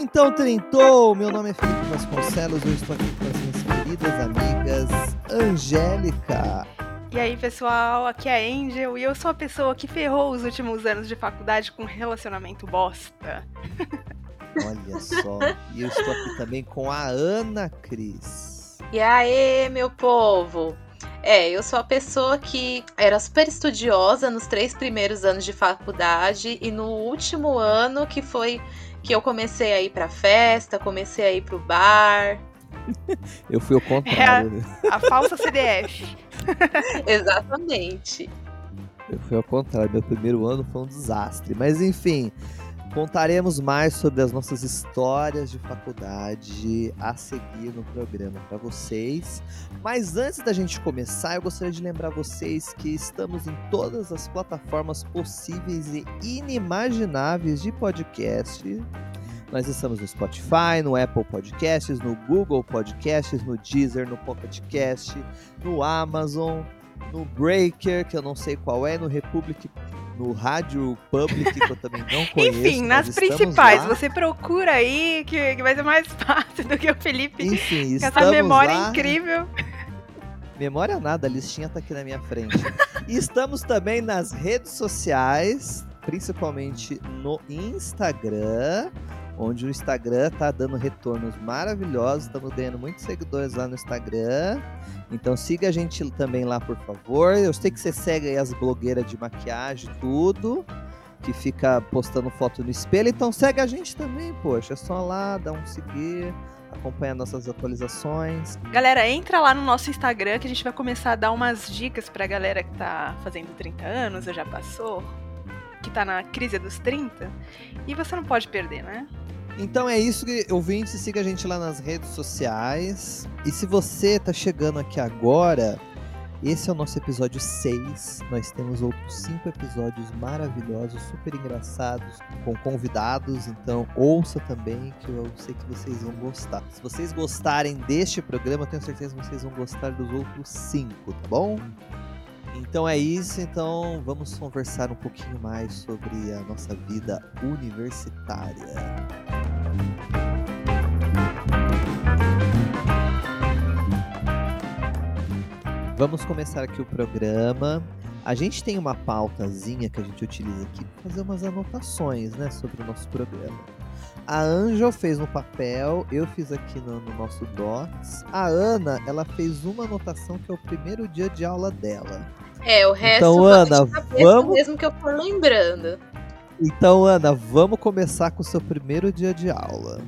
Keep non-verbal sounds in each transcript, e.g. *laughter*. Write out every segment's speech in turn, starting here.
Então, Trintou! Meu nome é Felipe Vasconcelos, eu estou aqui com as minhas queridas amigas Angélica. E aí, pessoal, aqui é a Angel e eu sou a pessoa que ferrou os últimos anos de faculdade com relacionamento bosta. *laughs* Olha só, e eu estou aqui também com a Ana Cris. E aí, meu povo? É, eu sou a pessoa que era super estudiosa nos três primeiros anos de faculdade e no último ano que foi que eu comecei a ir pra festa, comecei a ir pro bar. *laughs* Eu fui ao contrário. É a, a falsa CDF. *laughs* Exatamente. Eu fui ao contrário. Meu primeiro ano foi um desastre. Mas enfim, contaremos mais sobre as nossas histórias de faculdade a seguir no programa para vocês. Mas antes da gente começar, eu gostaria de lembrar vocês que estamos em todas as plataformas possíveis e inimagináveis de podcast. Nós estamos no Spotify, no Apple Podcasts, no Google Podcasts, no Deezer, no Pocket Cast, no Amazon, no Breaker, que eu não sei qual é, no Republic, no Rádio Public, que eu também não *laughs* conheço. Enfim, nas principais, lá. você procura aí, que, que, vai ser mais *laughs* fácil do que o Felipe. Enfim, com essa memória lá. incrível. Memória nada, a listinha tá aqui na minha frente. e estamos também nas redes sociais, principalmente no Instagram onde o Instagram tá dando retornos maravilhosos, estamos ganhando muitos seguidores lá no Instagram. Então siga a gente também lá, por favor. Eu sei que você segue aí as blogueiras de maquiagem, tudo, que fica postando foto no espelho. Então segue a gente também, poxa. É só lá, dá um seguir, acompanhar nossas atualizações. Galera, entra lá no nosso Instagram que a gente vai começar a dar umas dicas pra galera que tá fazendo 30 anos, ou já passou, que tá na crise dos 30. E você não pode perder, né? Então é isso, ouvinte, siga a gente lá nas redes sociais. E se você tá chegando aqui agora, esse é o nosso episódio 6. Nós temos outros 5 episódios maravilhosos, super engraçados, com convidados. Então ouça também, que eu sei que vocês vão gostar. Se vocês gostarem deste programa, eu tenho certeza que vocês vão gostar dos outros 5, tá bom? Então é isso, então vamos conversar um pouquinho mais sobre a nossa vida universitária. Vamos começar aqui o programa. A gente tem uma pautazinha que a gente utiliza aqui para fazer umas anotações, né, sobre o nosso programa. A Angel fez no papel, eu fiz aqui no, no, nosso Docs. A Ana, ela fez uma anotação que é o primeiro dia de aula dela. É, o resto então, Ana, vamos mesmo que eu for lembrando. Então, Ana, vamos começar com o seu primeiro dia de aula.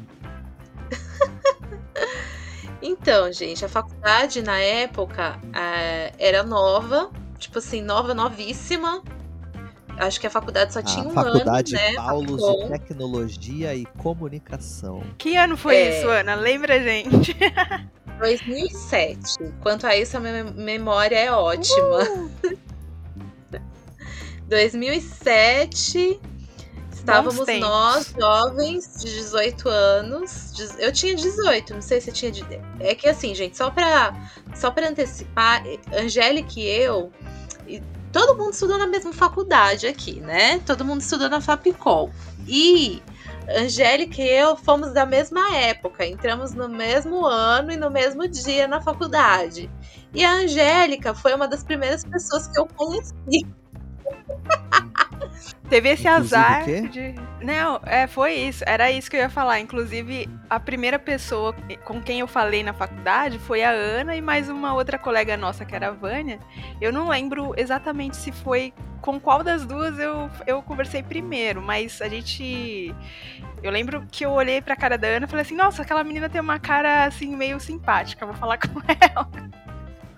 *laughs* então, gente, a faculdade na época é, era nova, tipo assim, nova, novíssima. Acho que a faculdade só a tinha um faculdade ano, né? Paulos de Tecnologia e Comunicação. Que ano foi é... isso, Ana? Lembra, gente? *laughs* 2007. Quanto a isso, a minha memória é ótima. Uh! *laughs* 2007, estávamos nós, jovens de 18 anos. Eu tinha 18, não sei se tinha. É que assim, gente, só pra, só pra antecipar, Angélica e eu. Todo mundo estudou na mesma faculdade aqui, né? Todo mundo estudou na Fapicol. E Angélica e eu fomos da mesma época, entramos no mesmo ano e no mesmo dia na faculdade. E a Angélica foi uma das primeiras pessoas que eu conheci. *laughs* Teve esse azar de. Não, é, foi isso. Era isso que eu ia falar. Inclusive, a primeira pessoa com quem eu falei na faculdade foi a Ana e mais uma outra colega nossa, que era a Vânia. Eu não lembro exatamente se foi com qual das duas eu, eu conversei primeiro, mas a gente. Eu lembro que eu olhei pra cara da Ana e falei assim: nossa, aquela menina tem uma cara assim meio simpática, vou falar com ela.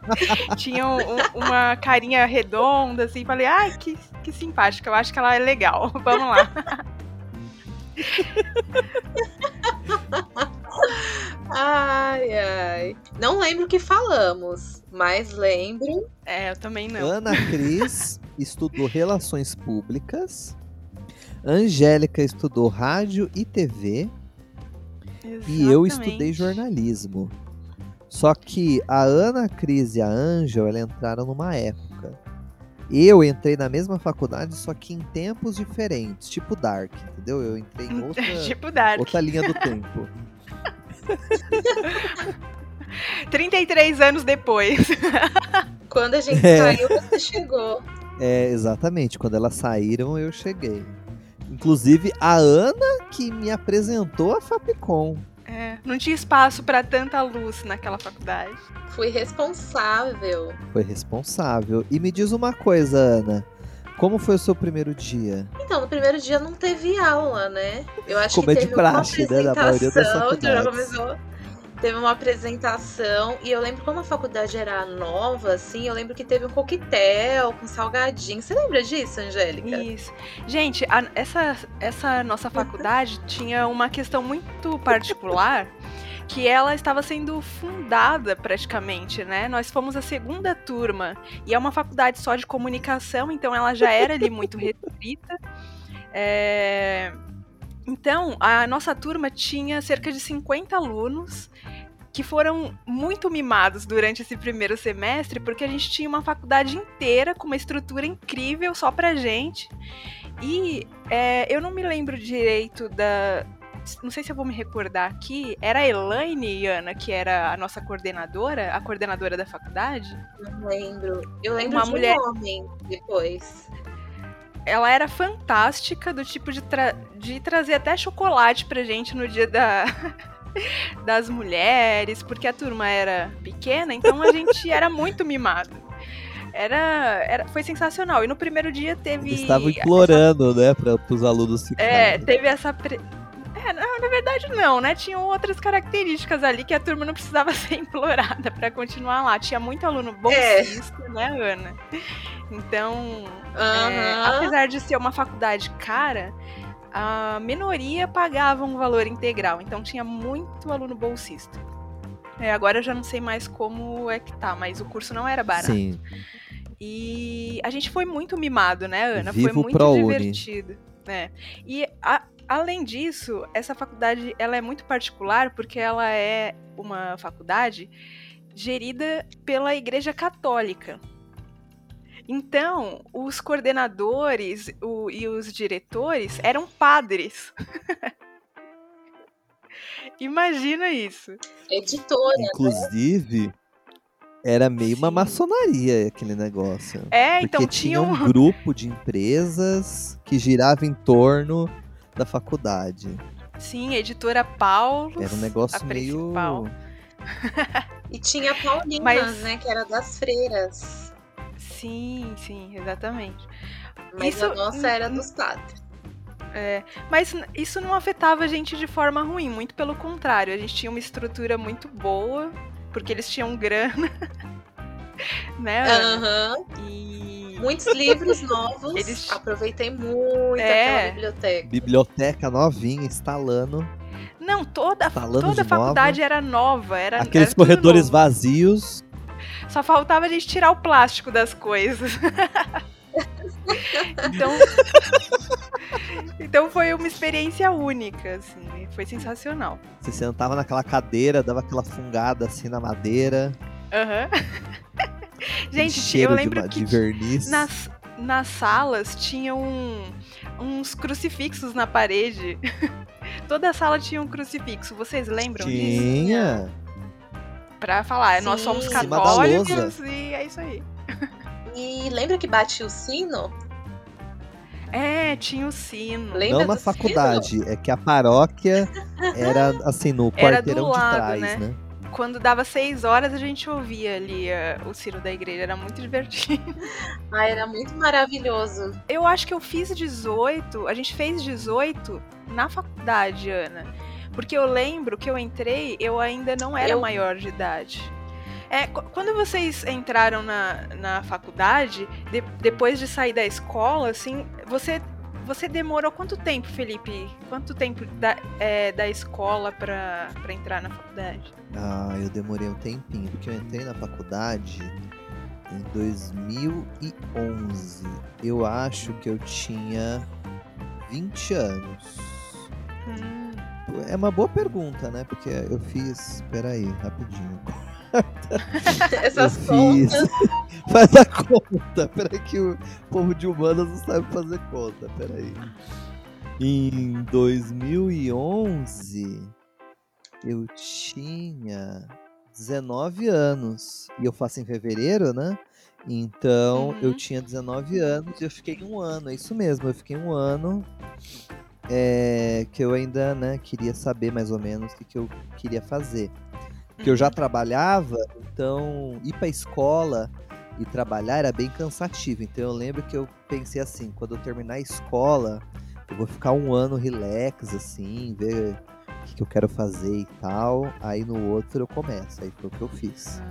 *laughs* Tinha um, uma carinha redonda, assim. Falei, ai, que, que simpática. Eu acho que ela é legal. *laughs* Vamos lá. *laughs* ai, ai. Não lembro o que falamos, mas lembro. É, eu também não. Ana Cris estudou Relações Públicas. Angélica estudou Rádio e TV. Exatamente. E eu estudei jornalismo. Só que a Ana, a Cris e a Angel, ela entraram numa época Eu entrei na mesma faculdade, só que em tempos diferentes, tipo Dark, entendeu? Eu entrei em *laughs* outra, tipo Dark. outra linha do tempo. *laughs* 33 anos depois. *laughs* Quando a gente é. saiu, você chegou. É, exatamente. Quando elas saíram, eu cheguei. Inclusive, a Ana que me apresentou a Fapcom. É, não tinha espaço para tanta luz naquela faculdade. Fui responsável. Foi responsável. E me diz uma coisa, Ana. Como foi o seu primeiro dia? Então, no primeiro dia não teve aula, né? Eu acho Como que é teve de praxe, uma né? Da maioria das faculdades. Já começou teve uma apresentação e eu lembro como a faculdade era nova, assim, eu lembro que teve um coquetel com salgadinho. Você lembra disso, Angélica? Isso. Gente, a, essa, essa nossa faculdade *laughs* tinha uma questão muito particular. que ela estava sendo fundada praticamente, né? Nós fomos a segunda turma e é uma faculdade só de comunicação, então ela já era ali muito restrita. *laughs* É... Então, a nossa turma tinha cerca de 50 alunos que foram muito mimados durante esse primeiro semestre, porque a gente tinha uma faculdade inteira com uma estrutura incrível só pra gente. E é, eu não me lembro direito da. Não sei se eu vou me recordar aqui. Era a Elaine, Ana, que era a nossa coordenadora, a coordenadora da faculdade? Não lembro. Eu lembro uma de mulher... um homem depois ela era fantástica, do tipo de, tra de trazer até chocolate pra gente no dia da, *laughs* *laughs* das mulheres, porque a turma era pequena, então a gente era muito mimado. Era, era, foi sensacional. E no primeiro dia teve. Eles estavam implorando, essa... né, para os alunos ficarem. É, teve essa. Pre... É, não, na verdade não, né? Tinham outras características ali que a turma não precisava *laughs* ser implorada para continuar lá. Tinha muito aluno bolsista, é. né, Ana? Então, uhum. é, apesar de ser uma faculdade cara, a minoria pagava um valor integral, então tinha muito aluno bolsista. É, agora eu já não sei mais como é que tá, mas o curso não era barato. Sim. E a gente foi muito mimado, né, Ana? Vivo foi muito pro divertido. né? E a, além disso, essa faculdade ela é muito particular porque ela é uma faculdade gerida pela Igreja Católica. Então, os coordenadores o, e os diretores eram padres. *laughs* Imagina isso. Editora. Né? Inclusive, né? era meio Sim. uma maçonaria aquele negócio. É, então porque tinha um grupo de empresas que girava em torno da faculdade. Sim, editora Paulo. Era um negócio meio. e tinha Paulinas, Mas... né? Que era das freiras. Sim, sim, exatamente. Mas isso, a nossa era dos padres. É, mas isso não afetava a gente de forma ruim, muito pelo contrário. A gente tinha uma estrutura muito boa, porque eles tinham grana. *laughs* né? Uhum. E... Muitos livros novos. Eles... Aproveitei muito é. aquela biblioteca. Biblioteca novinha, instalando. Não, toda, toda a faculdade nova. era nova. Era, Aqueles era corredores vazios só faltava a gente tirar o plástico das coisas. *laughs* então, então foi uma experiência única, assim, foi sensacional. Você sentava naquela cadeira, dava aquela fungada assim na madeira. Uhum. Gente, eu lembro de, que de verniz. nas, nas salas tinham um, uns crucifixos na parede. *laughs* Toda a sala tinha um crucifixo. Vocês lembram tinha. disso? Tinha pra falar, Sim. nós somos católicos e é isso aí. E lembra que bate o sino? É, tinha o sino. Lembra Não na faculdade, sino? é que a paróquia era assim, no quarteirão lado, de trás, né? né? Quando dava seis horas, a gente ouvia ali uh, o sino da igreja, era muito divertido. *laughs* Ah, era muito maravilhoso. Eu acho que eu fiz 18, a gente fez 18 na faculdade, Ana. Porque eu lembro que eu entrei, eu ainda não era eu... maior de idade. É, quando vocês entraram na, na faculdade, de, depois de sair da escola, assim, você, você demorou quanto tempo, Felipe? Quanto tempo da, é, da escola para entrar na faculdade? Ah, eu demorei um tempinho, porque eu entrei na faculdade em 2011. Eu acho que eu tinha 20 anos. Hum. É uma boa pergunta, né? Porque eu fiz. Peraí, rapidinho. *laughs* Essas contas. *laughs* Faz a conta. Peraí que o povo de humanas não sabe fazer conta. Peraí. Em 2011, eu tinha 19 anos. E eu faço em fevereiro, né? Então, uhum. eu tinha 19 anos e eu fiquei um ano. É isso mesmo, eu fiquei um ano é, que eu ainda né, queria saber mais ou menos o que, que eu queria fazer. Porque eu já uhum. trabalhava, então ir para escola e trabalhar era bem cansativo. Então eu lembro que eu pensei assim, quando eu terminar a escola, eu vou ficar um ano relax, assim, ver o que, que eu quero fazer e tal. Aí no outro eu começo. Aí foi o que eu fiz.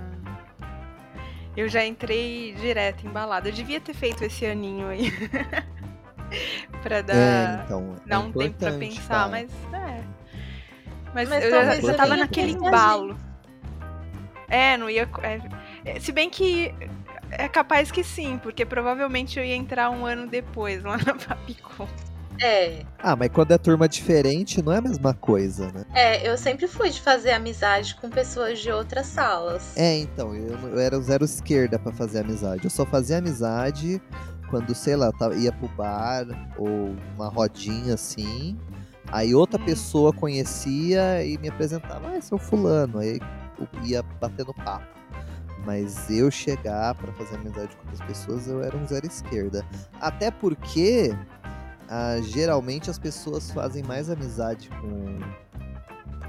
Eu já entrei direto embalada. Eu devia ter feito esse aninho aí. *laughs* *laughs* pra dar, é, então, é dar um tempo pra pensar, tá? mas é. Mas, mas eu já, já tava naquele embalo. É, não ia. É, se bem que é capaz que sim, porque provavelmente eu ia entrar um ano depois lá na Fapicom. É. Ah, mas quando é turma diferente, não é a mesma coisa, né? É, eu sempre fui de fazer amizade com pessoas de outras salas. É, então, eu, eu era o zero esquerda para fazer amizade. Eu só fazia amizade quando, sei lá, ia pro bar ou uma rodinha assim. Aí outra hum. pessoa conhecia e me apresentava, ah, esse é o fulano. Aí ia batendo papo. Mas eu chegar para fazer amizade com outras pessoas, eu era um zero esquerda. Até porque ah, geralmente as pessoas fazem mais amizade com,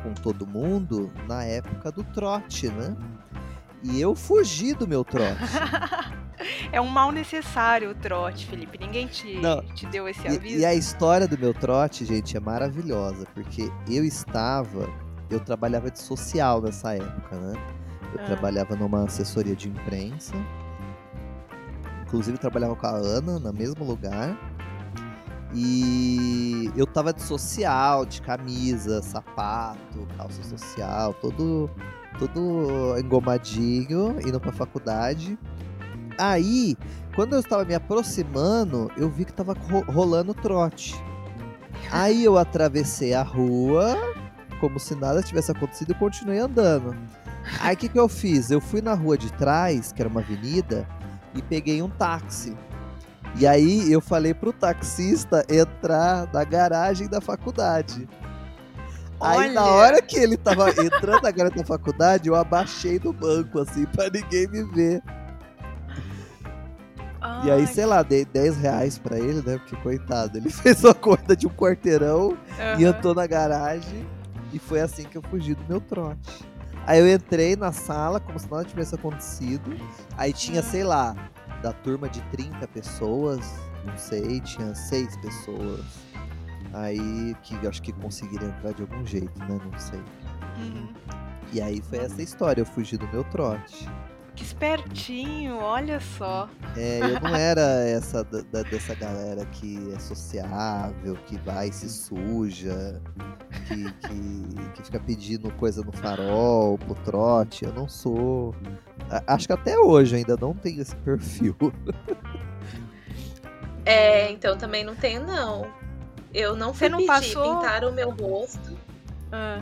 com todo mundo na época do trote, né? E eu fugi do meu trote. *laughs* é um mal necessário o trote, Felipe. Ninguém te, Não, te deu esse aviso. E, e a história do meu trote, gente, é maravilhosa. Porque eu estava. Eu trabalhava de social nessa época, né? Eu ah. trabalhava numa assessoria de imprensa. Inclusive, trabalhava com a Ana no mesmo lugar. E eu tava de social, de camisa, sapato, calça social, todo, todo engomadinho, indo pra faculdade. Aí, quando eu estava me aproximando, eu vi que tava rolando trote. Aí eu atravessei a rua, como se nada tivesse acontecido, e continuei andando. Aí o que, que eu fiz? Eu fui na rua de trás, que era uma avenida, e peguei um táxi. E aí eu falei pro taxista entrar na garagem da faculdade. Olha. Aí na hora que ele tava entrando na garagem da faculdade, eu abaixei do banco, assim, pra ninguém me ver. Ai. E aí, sei lá, dei 10 reais pra ele, né? Porque, coitado, ele *laughs* fez uma corda de um quarteirão uhum. e entrou na garagem. E foi assim que eu fugi do meu trote. Aí eu entrei na sala como se nada tivesse acontecido. Aí tinha, sei lá, da turma de 30 pessoas, não sei, tinha seis pessoas. Aí que acho que conseguiram entrar de algum jeito, né? Não sei. Uhum. E aí foi essa história, eu fugi do meu trote. Que espertinho, olha só. É, eu não *laughs* era essa da, dessa galera que é sociável, que vai e se suja, que, que, que fica pedindo coisa no farol, pro trote. Eu não sou. Acho que até hoje ainda não tenho esse *laughs* perfil. É, então também não tenho, não. Eu não fui não pedir, passou... pintar o meu rosto. Ah.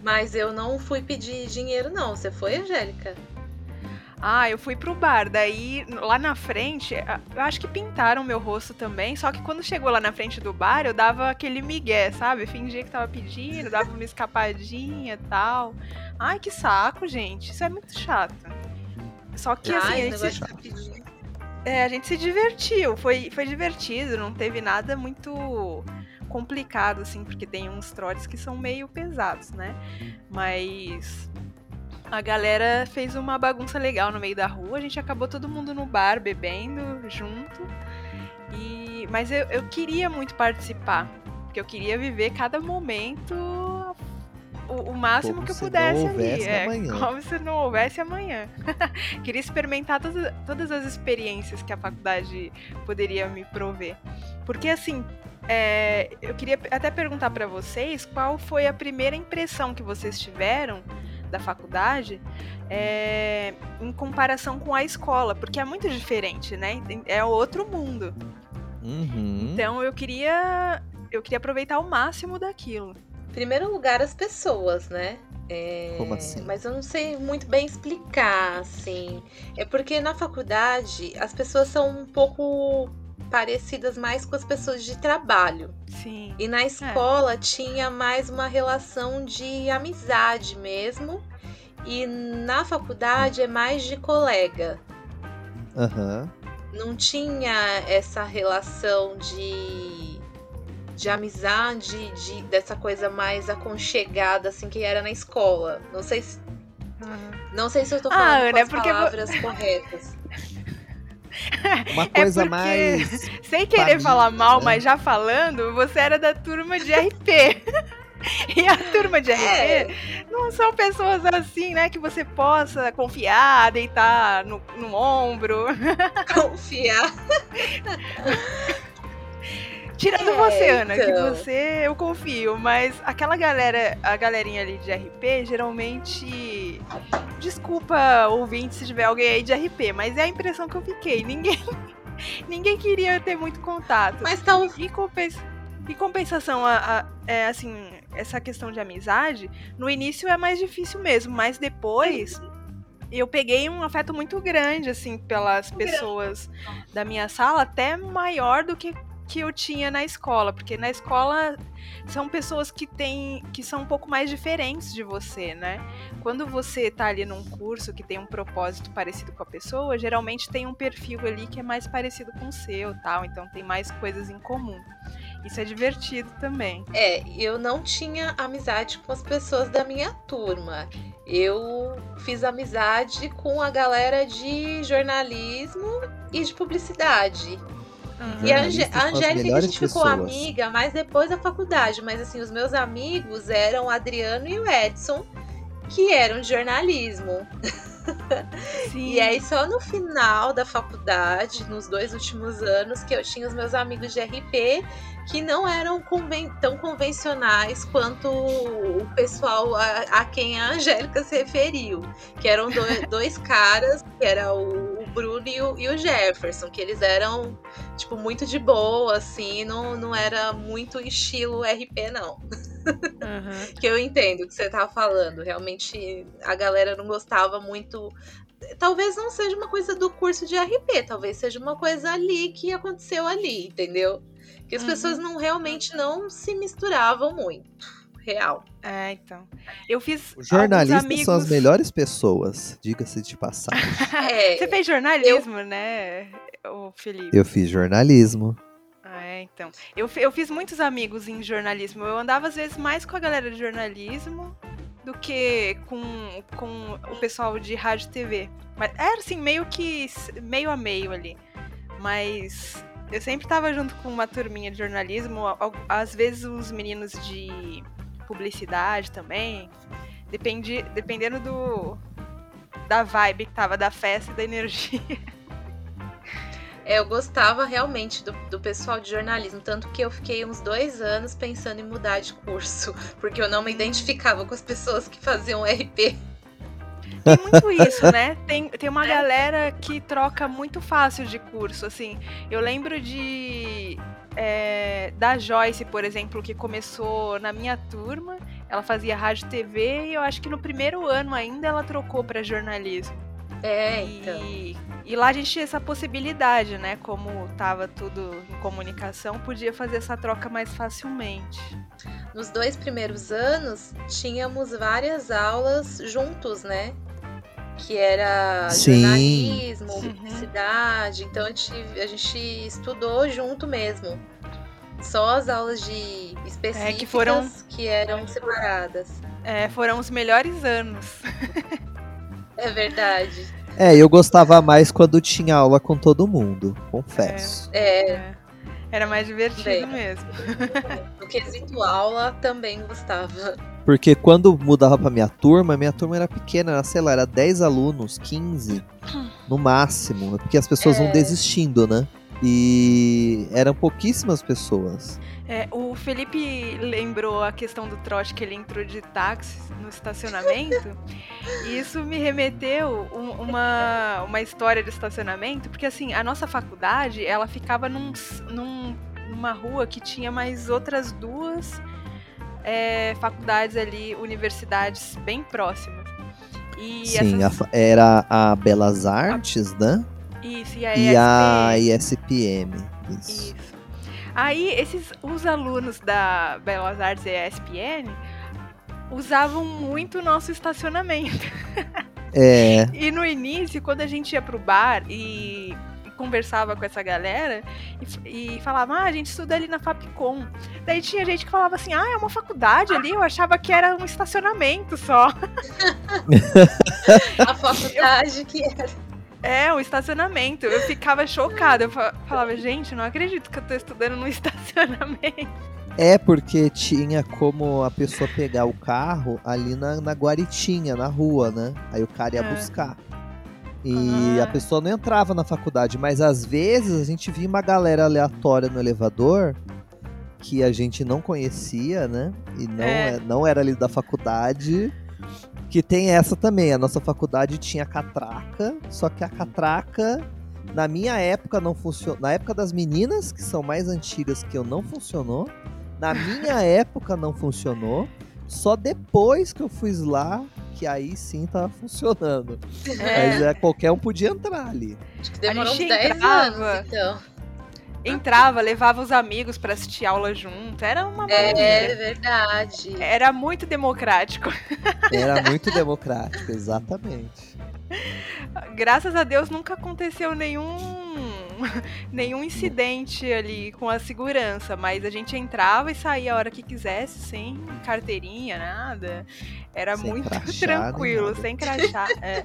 Mas eu não fui pedir dinheiro, não. Você foi, Angélica? Ah, eu fui pro bar. Daí, lá na frente, eu acho que pintaram meu rosto também. Só que quando chegou lá na frente do bar, eu dava aquele migué, sabe? Eu fingia que tava pedindo, dava uma escapadinha e tal. Ai, que saco, gente. Isso é muito chato. Só que assim, Ai, a gente, se... é, a gente se divertiu. Foi, foi divertido, não teve nada muito complicado, assim, porque tem uns trotes que são meio pesados, né? Mas a galera fez uma bagunça legal no meio da rua. A gente acabou todo mundo no bar bebendo junto. E mas eu, eu queria muito participar, porque eu queria viver cada momento o, o máximo como que eu pudesse ali. É, como se não houvesse amanhã. *laughs* queria experimentar todas, todas as experiências que a faculdade poderia me prover. Porque assim, é, eu queria até perguntar para vocês qual foi a primeira impressão que vocês tiveram da faculdade é, em comparação com a escola, porque é muito diferente, né? É outro mundo. Uhum. Então eu queria eu queria aproveitar o máximo daquilo. Primeiro lugar, as pessoas, né? É, Como assim? Mas eu não sei muito bem explicar, assim. É porque na faculdade as pessoas são um pouco parecidas mais com as pessoas de trabalho. Sim. E na escola é. tinha mais uma relação de amizade mesmo. E na faculdade é mais de colega. Aham. Uhum. Não tinha essa relação de de amizade, de, dessa coisa mais aconchegada, assim, que era na escola. Não sei se. Uhum. Não sei se eu tô ah, falando ah, com as palavras *laughs* corretas. Uma é coisa é mais. *laughs* Sem querer família, falar mal, né? mas já falando, você era da turma de RP. *laughs* E a turma de RP é. não são pessoas assim, né? Que você possa confiar, deitar no, no ombro. Confiar. Tirando é, você, Ana, então. que você eu confio, mas aquela galera, a galerinha ali de RP, geralmente. Desculpa, ouvinte, se tiver alguém aí de RP, mas é a impressão que eu fiquei. Ninguém. *laughs* ninguém queria ter muito contato. Mas tá. E, compensa, e compensação, a, a, é, assim, essa questão de amizade, no início é mais difícil mesmo, mas depois eu peguei um afeto muito grande, assim, pelas pessoas da minha sala, até maior do que que eu tinha na escola, porque na escola são pessoas que têm que são um pouco mais diferentes de você, né? Quando você tá ali num curso que tem um propósito parecido com a pessoa, geralmente tem um perfil ali que é mais parecido com o seu, tal, então tem mais coisas em comum. Isso é divertido também. É, eu não tinha amizade com as pessoas da minha turma. Eu fiz amizade com a galera de jornalismo e de publicidade. Uhum. E a, a Angélica a gente ficou amiga, mas depois da faculdade. Mas assim, os meus amigos eram o Adriano e o Edson, que eram de jornalismo. *laughs* Sim. E aí, só no final da faculdade, nos dois últimos anos, que eu tinha os meus amigos de RP que não eram conven tão convencionais quanto o pessoal a, a, quem a Angélica se referiu. Que eram do, *laughs* dois caras, que era o Bruno e o, e o, Jefferson, que eles eram, tipo, muito de boa, assim, não, não era muito estilo RP, não. Uhum. *laughs* que eu entendo o que você tava falando. Realmente a galera não gostava muito talvez não seja uma coisa do curso de RP, talvez seja uma coisa ali que aconteceu ali, entendeu? Que as uhum. pessoas não realmente não se misturavam muito. Real. É, então. Eu fiz. Os jornalistas amigos... são as melhores pessoas, diga-se de passagem. *laughs* é, Você fez jornalismo, eu... né, o Felipe? Eu fiz jornalismo. É, então. Eu, eu fiz muitos amigos em jornalismo. Eu andava, às vezes, mais com a galera de jornalismo do que com, com o pessoal de rádio e TV. Mas era assim, meio que meio a meio ali. Mas eu sempre estava junto com uma turminha de jornalismo, às vezes os meninos de publicidade também. Depende, dependendo do da vibe que tava da festa e da energia. É, eu gostava realmente do, do pessoal de jornalismo, tanto que eu fiquei uns dois anos pensando em mudar de curso, *laughs* porque eu não me identificava com as pessoas que faziam RP. Tem muito isso, né? *laughs* Tem, tem uma galera que troca muito fácil de curso, assim. Eu lembro de. É, da Joyce, por exemplo, que começou na minha turma. Ela fazia rádio e TV e eu acho que no primeiro ano ainda ela trocou para jornalismo. É, então. E, e lá a gente tinha essa possibilidade, né? Como tava tudo em comunicação, podia fazer essa troca mais facilmente. Nos dois primeiros anos, tínhamos várias aulas juntos, né? Que era Sim. jornalismo, uhum. publicidade. Então a gente, a gente estudou junto mesmo. Só as aulas de específicas é, que, foram... que eram separadas. É, foram os melhores anos. é verdade. É, eu gostava mais quando tinha aula com todo mundo, confesso. É. é. Era mais divertido Bem, mesmo. *laughs* No quesito aula, também gostava. Porque quando mudava pra minha turma, minha turma era pequena, era, sei lá, era 10 alunos, 15 no máximo. Porque as pessoas é. vão desistindo, né? E eram pouquíssimas pessoas. É, o Felipe lembrou a questão do trote que ele entrou de táxi no estacionamento. e isso me remeteu um, uma, uma história de estacionamento, porque assim, a nossa faculdade, ela ficava num, num, numa rua que tinha mais outras duas é, faculdades ali, universidades bem próximas. E Sim, essas... a, era a Belas Artes, a... né? Isso, e a e A ISPM. Isso. Isso. Aí, esses, os alunos da Belas Artes e ESPN usavam muito o nosso estacionamento. É. *laughs* e no início, quando a gente ia pro bar e conversava com essa galera e, e falava, ah, a gente estuda ali na Fapcom. Daí tinha gente que falava assim, ah, é uma faculdade ali, eu achava que era um estacionamento só. *laughs* a faculdade que era. É, um estacionamento. Eu ficava chocada. Eu falava, gente, não acredito que eu tô estudando num *laughs* estacionamento. É, porque tinha como a pessoa pegar o carro ali na, na guaritinha, na rua, né? Aí o cara ia é. buscar. E ah. a pessoa não entrava na faculdade, mas às vezes a gente via uma galera aleatória no elevador que a gente não conhecia, né? E não, é. é não era ali da faculdade. Que tem essa também. A nossa faculdade tinha catraca, só que a catraca, na minha época, não funcionou. Na época das meninas, que são mais antigas que eu, não funcionou. Na minha *laughs* época não funcionou. Só depois que eu fui lá, que aí sim tava funcionando. É. Mas é, qualquer um podia entrar ali. Acho que demorou uns 10 entrava, anos, então. Entrava, levava os amigos para assistir aula junto. Era uma é, maravilha. É verdade. Era muito democrático. Era muito democrático, exatamente. Graças a Deus nunca aconteceu nenhum nenhum incidente ali com a segurança, mas a gente entrava e saía a hora que quisesse, sem carteirinha, nada. Era sem muito *laughs* tranquilo, sem crachá. É.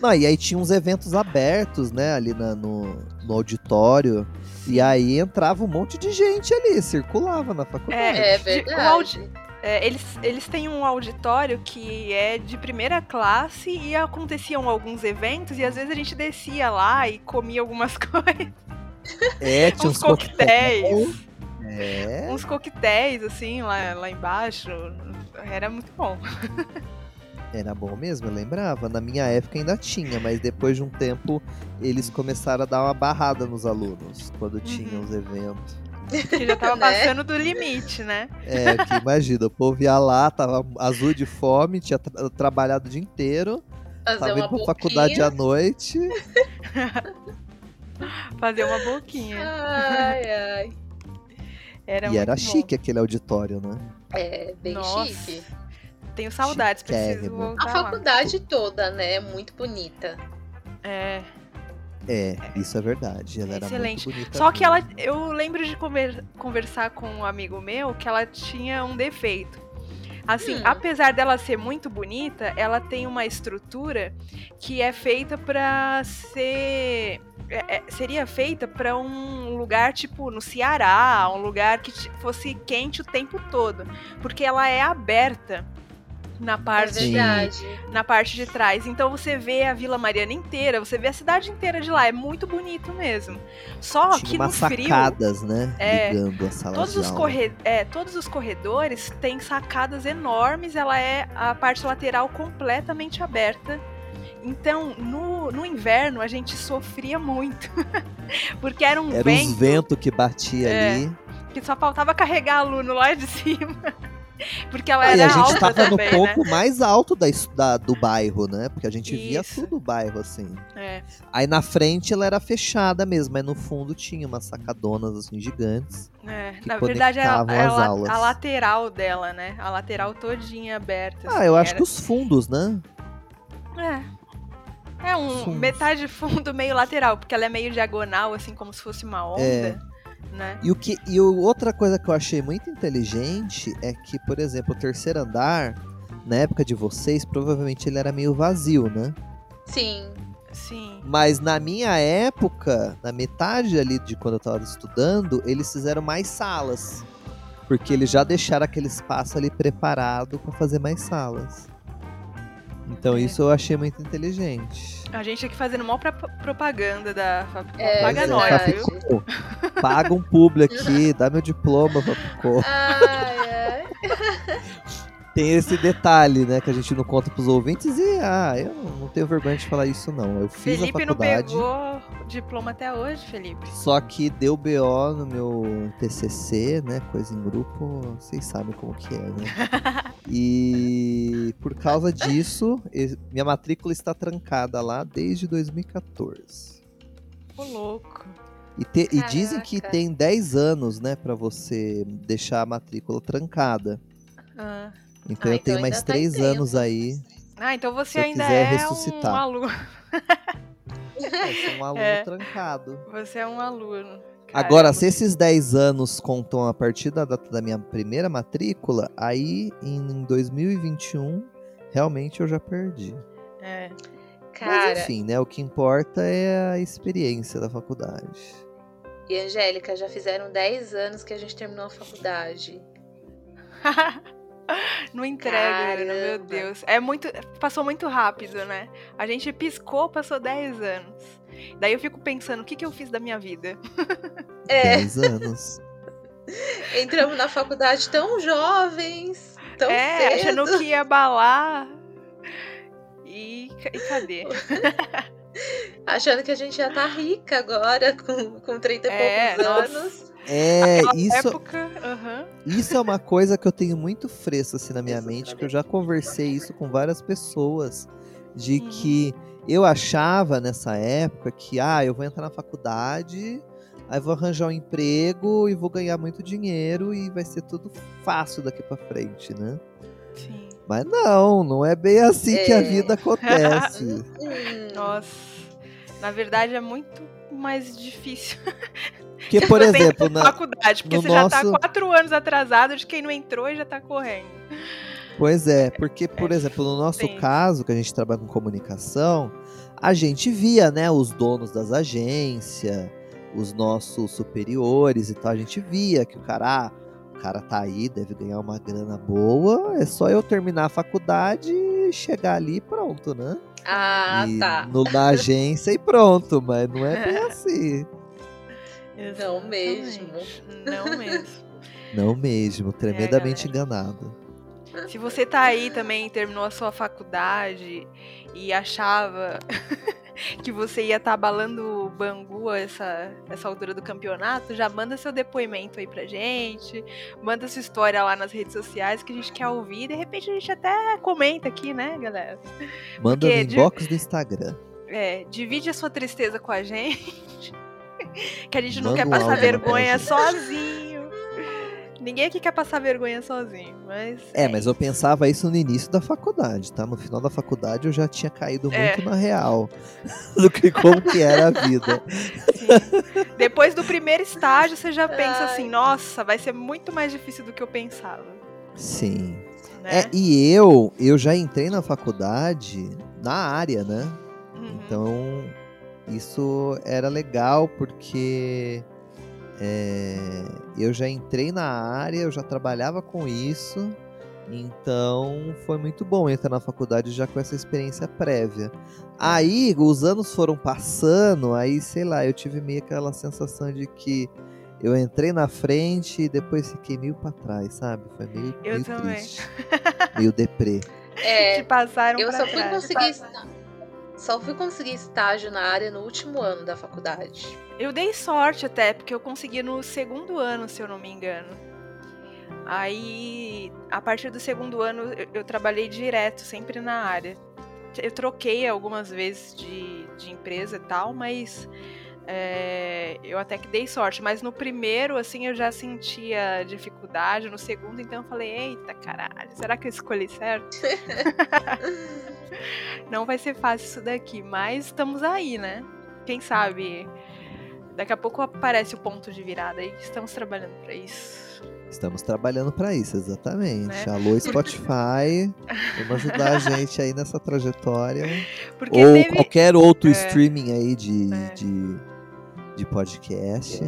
Não, e aí tinha uns eventos abertos, né, ali na, no, no auditório. E aí entrava um monte de gente ali, circulava na faculdade. É, é verdade. É, eles, eles têm um auditório que é de primeira classe e aconteciam alguns eventos e às vezes a gente descia lá e comia algumas *laughs* coisas. É, tinha uns, uns coquetéis. É. Uns coquetéis, assim, lá, lá embaixo. Era muito bom. *laughs* Era bom mesmo, eu lembrava. Na minha época ainda tinha, mas depois de um tempo eles começaram a dar uma barrada nos alunos quando uhum. tinham os eventos. Que já tava *laughs* né? passando do limite, né? É, que imagina, o povo ia lá, tava azul de fome, tinha tra trabalhado o dia inteiro, Fazer tava indo pra faculdade à noite. *laughs* Fazer uma boquinha. Ai, ai. Era e era bom. chique aquele auditório, né? É, bem Nossa. chique. Tenho saudades, preciso voltar A faculdade lá. toda, né? É muito bonita. É. É, isso é verdade. Ela Excelente. era muito bonita. Só que ela, eu lembro de conver, conversar com um amigo meu que ela tinha um defeito. Assim, hum. apesar dela ser muito bonita, ela tem uma estrutura que é feita para ser é, é, seria feita para um lugar tipo no Ceará, um lugar que fosse quente o tempo todo, porque ela é aberta na parte na parte de trás. Então você vê a Vila Mariana inteira, você vê a cidade inteira de lá, é muito bonito mesmo. Só Tinha que no frio, sacadas, né, é, ligando a sala todos os corre é, todos os corredores têm sacadas enormes, ela é a parte lateral completamente aberta. Então, no, no inverno, a gente sofria muito. *laughs* Porque era um era vento. Era um vento que batia é, ali. Que só faltava carregar aluno lá de cima. Porque ela era ah, e a gente tava também, no ponto né? mais alto da, da, do bairro, né? Porque a gente Isso. via tudo o bairro, assim. É. Aí na frente ela era fechada mesmo, mas no fundo tinha umas sacadonas, assim, gigantes. É. Na verdade, a, a, a, lateral dela, né? A lateral todinha aberta. Ah, assim, eu acho era... que os fundos, né? É. É um metade fundo meio lateral, porque ela é meio diagonal, assim, como se fosse uma onda. É. Né? E, o que, e outra coisa que eu achei muito inteligente é que, por exemplo, o terceiro andar, na época de vocês, provavelmente ele era meio vazio, né? Sim. Sim. Mas na minha época, na metade ali de quando eu tava estudando, eles fizeram mais salas. Porque eles já deixaram aquele espaço ali preparado para fazer mais salas. Então é. isso eu achei muito inteligente. A gente aqui fazendo mal pra propaganda da Fapcom. É, Paga nós, viu? Paga um publi aqui, *laughs* dá meu diploma, Fapcom. Ai, ai. *laughs* Tem esse detalhe, né, que a gente não conta pros ouvintes e ah, eu não tenho vergonha de falar isso não. Eu fiz Felipe a faculdade. não pegou diploma até hoje, Felipe. Só que deu BO no meu TCC, né? Coisa em grupo, vocês sabem como que é, né? *laughs* e por causa disso, minha matrícula está trancada lá desde 2014. Ô, louco. E, te, e, dizem que tem 10 anos, né, para você deixar a matrícula trancada. Ah. Então ah, eu então tenho mais 3 tá anos aí. Ah, então você ainda é ressuscitar. um aluno. é, sou um aluno é. trancado. Você é um aluno. Caramba. Agora, se esses 10 anos contam a partir da data da minha primeira matrícula, aí em 2021, realmente eu já perdi. É. Cara... Mas enfim, né? O que importa é a experiência da faculdade. E Angélica, já fizeram 10 anos que a gente terminou a faculdade. *laughs* *laughs* Não entrega, meu Deus. É muito. Passou muito rápido, né? A gente piscou, passou 10 anos. Daí eu fico pensando, o que, que eu fiz da minha vida? É. 10 anos. *laughs* Entramos na faculdade tão jovens, tão é, cedo. achando que ia balar. E, e cadê? *laughs* achando que a gente já tá rica agora, com, com 30 e é, poucos nossa. anos. É, isso, época, isso é uma coisa que eu tenho muito fresco assim na minha mente, que eu já conversei isso com várias pessoas, de hum. que eu achava nessa época que, ah, eu vou entrar na faculdade, aí vou arranjar um emprego e vou ganhar muito dinheiro e vai ser tudo fácil daqui para frente, né? Sim. Mas não, não é bem assim é. que a é. vida acontece. *laughs* Nossa, na verdade é muito mais difícil. *laughs* Porque, por exemplo, na faculdade, porque você nosso... já tá quatro anos atrasado de quem não entrou e já tá correndo. Pois é, porque, por é, exemplo, no nosso sim. caso, que a gente trabalha com comunicação, a gente via, né, os donos das agências, os nossos superiores e tal, a gente via que o cara, ah, o cara tá aí, deve ganhar uma grana boa, é só eu terminar a faculdade e chegar ali e pronto, né? Ah, e tá. No, na agência e pronto, mas não é bem *laughs* assim. Não mesmo. Não mesmo. Não mesmo, tremendamente é, enganado. Se você tá aí também, terminou a sua faculdade e achava *laughs* que você ia estar tá abalando o Bangu essa, essa altura do campeonato, já manda seu depoimento aí pra gente, manda sua história lá nas redes sociais que a gente quer ouvir, de repente a gente até comenta aqui, né, galera? Manda Porque no inbox do Instagram. É, divide a sua tristeza com a gente. Que a gente não quer passar vergonha sozinho. Ninguém aqui quer passar vergonha sozinho, mas. É, mas eu pensava isso no início da faculdade, tá? No final da faculdade eu já tinha caído é. muito é. na real *laughs* do que como que era a vida. Sim. Depois do primeiro estágio, você já pensa assim, nossa, vai ser muito mais difícil do que eu pensava. Sim. Né? É, e eu, eu já entrei na faculdade na área, né? Uhum. Então, isso era legal porque é, eu já entrei na área, eu já trabalhava com isso, então foi muito bom entrar na faculdade já com essa experiência prévia. Aí os anos foram passando, aí sei lá, eu tive meio aquela sensação de que eu entrei na frente e depois fiquei meio para trás, sabe? Foi meio, eu meio também. triste, meio deprê. É, *laughs* Te passaram eu só fui conseguir só fui conseguir estágio na área no último ano da faculdade. Eu dei sorte até, porque eu consegui no segundo ano, se eu não me engano. Aí, a partir do segundo ano, eu, trabalhei direto, sempre na área. Eu troquei algumas vezes de, de empresa e tal, mas é, eu até que dei sorte. Mas no primeiro, assim, eu já sentia dificuldade. No segundo, então, eu falei: eita caralho, será que eu escolhi certo? *laughs* Não vai ser fácil isso daqui, mas estamos aí, né? Quem sabe daqui a pouco aparece o ponto de virada e estamos trabalhando para isso. Estamos trabalhando para isso, exatamente. Né? Alô, Spotify, *laughs* vamos ajudar a gente aí nessa trajetória. Porque Ou teve... qualquer outro é. streaming aí de, é. de, de podcast.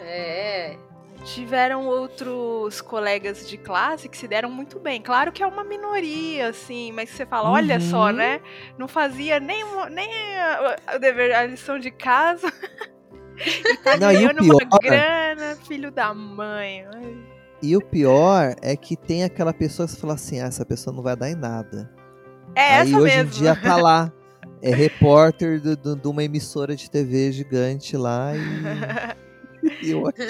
É tiveram outros colegas de classe que se deram muito bem. Claro que é uma minoria, assim, mas você fala, uhum. olha só, uhum. né? Não fazia nem, nem a, a, dever, a lição de casa. *laughs* e tá Não, ganhando pior... uma grana, filho da mãe. E o pior é que tem aquela pessoa que você fala assim, ah, essa pessoa não vai dar em nada. É Aí essa hoje mesmo. em dia tá lá. *laughs* É repórter de uma emissora de TV gigante lá e, e *laughs* eu aqui.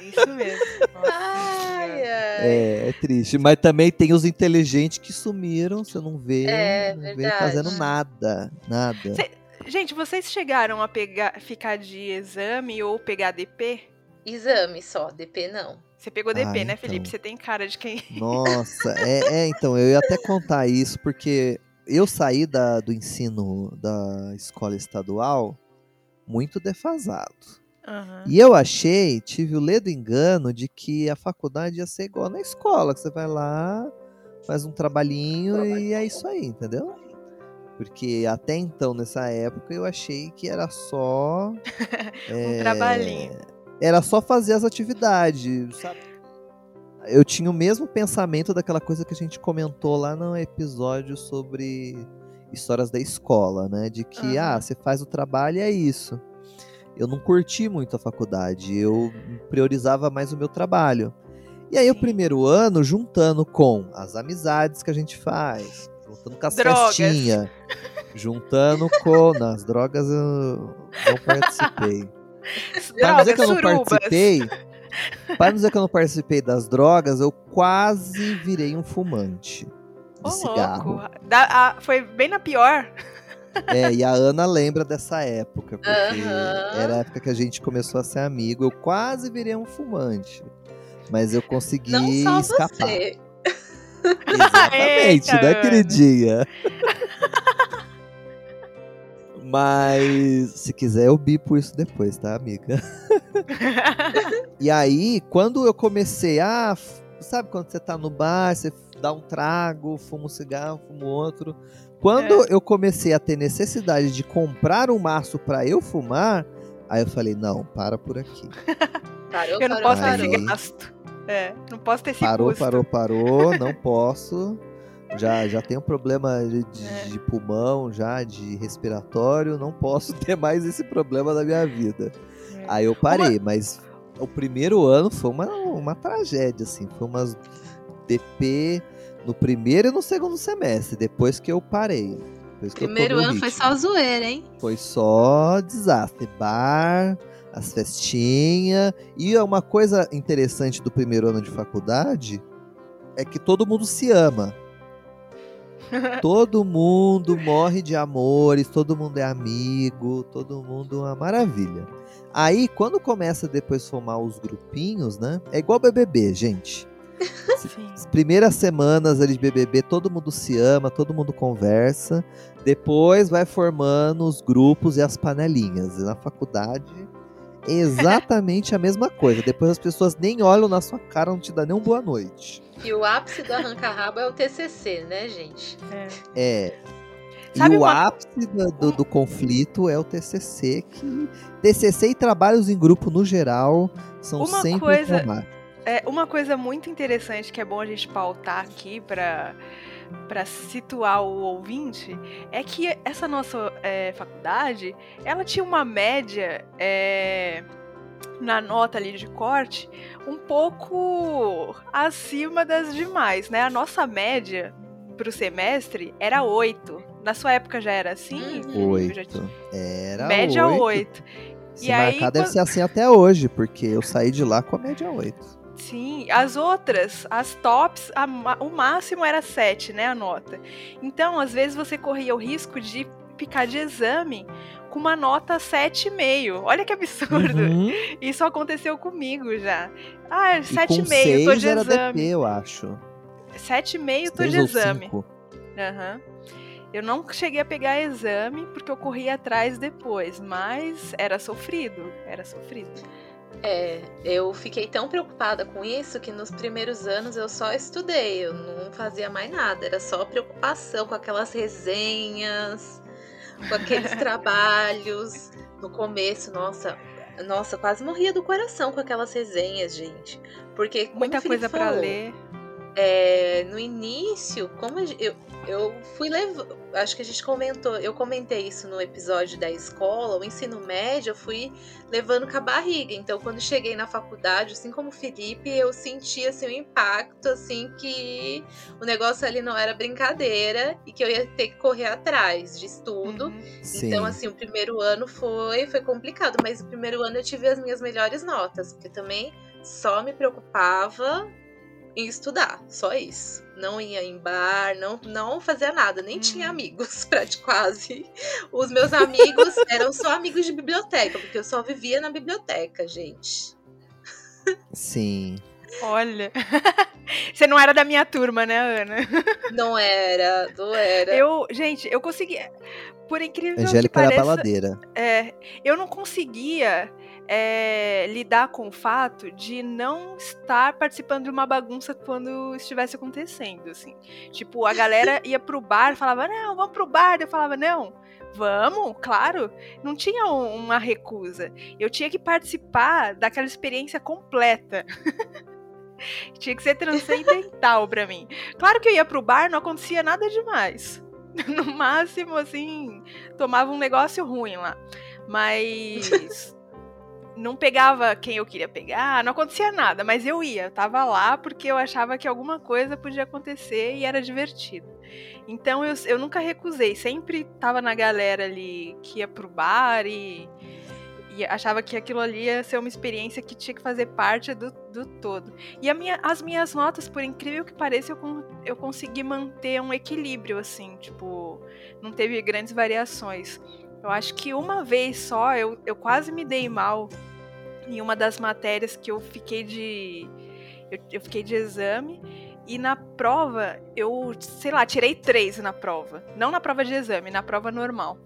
Isso mesmo. Nossa, Ai, ai. É, é triste. Mas também tem os inteligentes que sumiram, você não vê, É, não vê fazendo nada. Nada. Cê- Gente, vocês chegaram a pegar, ficar de exame ou pegar DP? Exame só, DP não. Você pegou DP, Ah, né, então. Felipe? Você tem cara de quem. Nossa, é, é, então, eu ia até contar isso, porque eu saí da, do ensino da escola estadual muito defasado. Aham. E eu achei, tive o ledo engano de que a faculdade ia ser igual na escola, que você vai lá, faz um trabalhinho e é isso aí, entendeu? Porque até então, nessa época, eu achei que era só. *laughs* é, trabalhinho. Era só fazer as atividades, sabe? Eu tinha o mesmo pensamento daquela coisa que a gente comentou lá no episódio sobre histórias da escola, né? De que, Aham. ah, você faz o trabalho e é isso. Eu não curti muito a faculdade, eu priorizava mais o meu trabalho. E aí, o Sim. primeiro ano, juntando com as amizades que a gente faz, juntando com as Drogas. festinhas, juntando com. *laughs* Nas drogas eu não participei. *laughs* Pra não dizer que eu não surubas. participei. Para não dizer que eu não participei das drogas, eu quase virei um fumante de Ô, cigarro. louco. Da- a- foi bem na pior. É, e a Ana lembra dessa época, porque Aham. era a época que a gente começou a ser amigo. Eu quase virei um fumante. Mas eu consegui Não só escapar. você. Exatamente, *laughs* Eita, né, Ana. queridinha? Mas se quiser eu bipo isso depois, tá, amiga? *laughs* E aí, quando eu comecei a. Sabe quando você tá no bar, você dá um trago, fuma um cigarro, fuma outro. Quando eu comecei a ter necessidade de comprar um maço pra eu fumar, aí eu falei, não, para por aqui. *laughs* Parou, Eu não parou, posso ter Aí. esse gasto. É, não posso ter esse Parou, custo. parou, parou, não posso. Já, já tenho problema de, É. de pulmão, já de respiratório, não posso *laughs* ter mais esse problema na minha vida. É. Aí eu parei, mas o primeiro ano foi uma, uma tragédia, assim. Foi umas DP no primeiro e no segundo semestre, depois que eu parei. Depois Primeiro ano foi ritmo. só zoeira, hein? Foi só desastre. Bar, as festinhas. E é uma coisa interessante do primeiro ano de faculdade é que todo mundo se ama. Todo mundo morre de amores, todo mundo é amigo, todo mundo é uma maravilha. Aí, quando começa depois a formar os grupinhos, né? É igual BBB, gente. *laughs* As primeiras semanas ali de BBB, todo mundo se ama, todo mundo conversa. Depois vai formando os grupos e as panelinhas. E na faculdade, exatamente a mesma coisa. Depois as pessoas nem olham na sua cara, não te dá nem um boa noite. E o ápice do arranca-rabo é o TCC, né, gente? É. É. Sabe e o uma- ápice do, do- do conflito é o TCC, que TCC e trabalhos em grupo no geral são Uma sempre coisa-. É, uma coisa muito interessante que é bom a gente pautar aqui para para situar o ouvinte é que essa nossa é, faculdade ela tinha uma média é, na nota ali de corte um pouco acima das demais, né? A nossa média pro semestre era 8. Na sua época já era assim? Uhum. Felipe? Já tinha- Oito. Era média oito. 8. Se E aí, marcar, deve quando- ser assim até hoje, porque eu saí de lá com a média 8. Sim, as outras, as tops, a o máximo era 7, né, a nota. Então, às vezes você corria o risco de ficar de exame com uma nota 7,5. Olha que absurdo. Uhum. Isso aconteceu comigo já. Ah, E com 7,5, tô 6 de era exame. DP, eu acho. 7,5, tô de exame. Aham. Eu não cheguei a pegar exame porque eu corri atrás depois, mas era sofrido, era sofrido. É, eu fiquei tão preocupada com isso que nos primeiros anos eu só estudei, eu não fazia mais nada, era só preocupação com aquelas resenhas, com aqueles *laughs* trabalhos. No começo, nossa, nossa, quase morria do coração com aquelas resenhas, gente. Porque Muita coisa pra falou, ler. É, no início, como eu, eu fui levando. Acho que a gente comentou, eu comentei isso no episódio da escola, o ensino médio, eu fui levando com a barriga. Então, quando cheguei na faculdade, assim como o Felipe, eu senti assim, um impacto, assim, que o negócio ali não era brincadeira e que eu ia ter que correr atrás de estudo. Uhum. Então, assim, o primeiro ano foi, foi complicado, mas o primeiro ano eu tive as minhas melhores notas, porque também só me preocupava em estudar, só isso. Não ia em bar, não, não fazia nada, nem tinha uhum. amigos, *laughs* pra quase. Os meus amigos eram só amigos de biblioteca, porque eu só vivia na biblioteca, gente. Sim. Olha. *laughs* Você não era da minha turma, né, Ana? Não era, não era. Eu, gente, eu conseguia. Por incrível Angélica que pareça. Era baladeira. É, eu não conseguia é, lidar com o fato de não estar participando de uma bagunça quando estivesse acontecendo, assim. Tipo, a galera *laughs* ia pro bar, falava, não, vamos pro bar. Eu falava, não, vamos, claro. Não tinha uma recusa. Eu tinha que participar daquela experiência completa. *laughs* tinha que ser transcendental para mim. Claro que eu ia pro bar, não acontecia nada demais. *laughs* No máximo, assim, tomava um negócio ruim lá. Mas não pegava quem eu queria pegar, não acontecia nada, mas eu ia, eu tava lá porque eu achava que alguma coisa podia acontecer e era divertido. Então eu, eu nunca recusei, sempre tava na galera ali que ia pro bar e, e achava que aquilo ali ia ser uma experiência que tinha que fazer parte do, do todo. E minha, as minhas notas, por incrível que pareça, eu, eu consegui manter um equilíbrio, assim, tipo, não teve grandes variações. Eu acho que uma vez só eu, eu quase me dei mal em uma das matérias que eu fiquei de. Eu, eu fiquei de exame. E na prova, eu, sei lá, tirei três na prova. Não na prova de exame, na prova normal.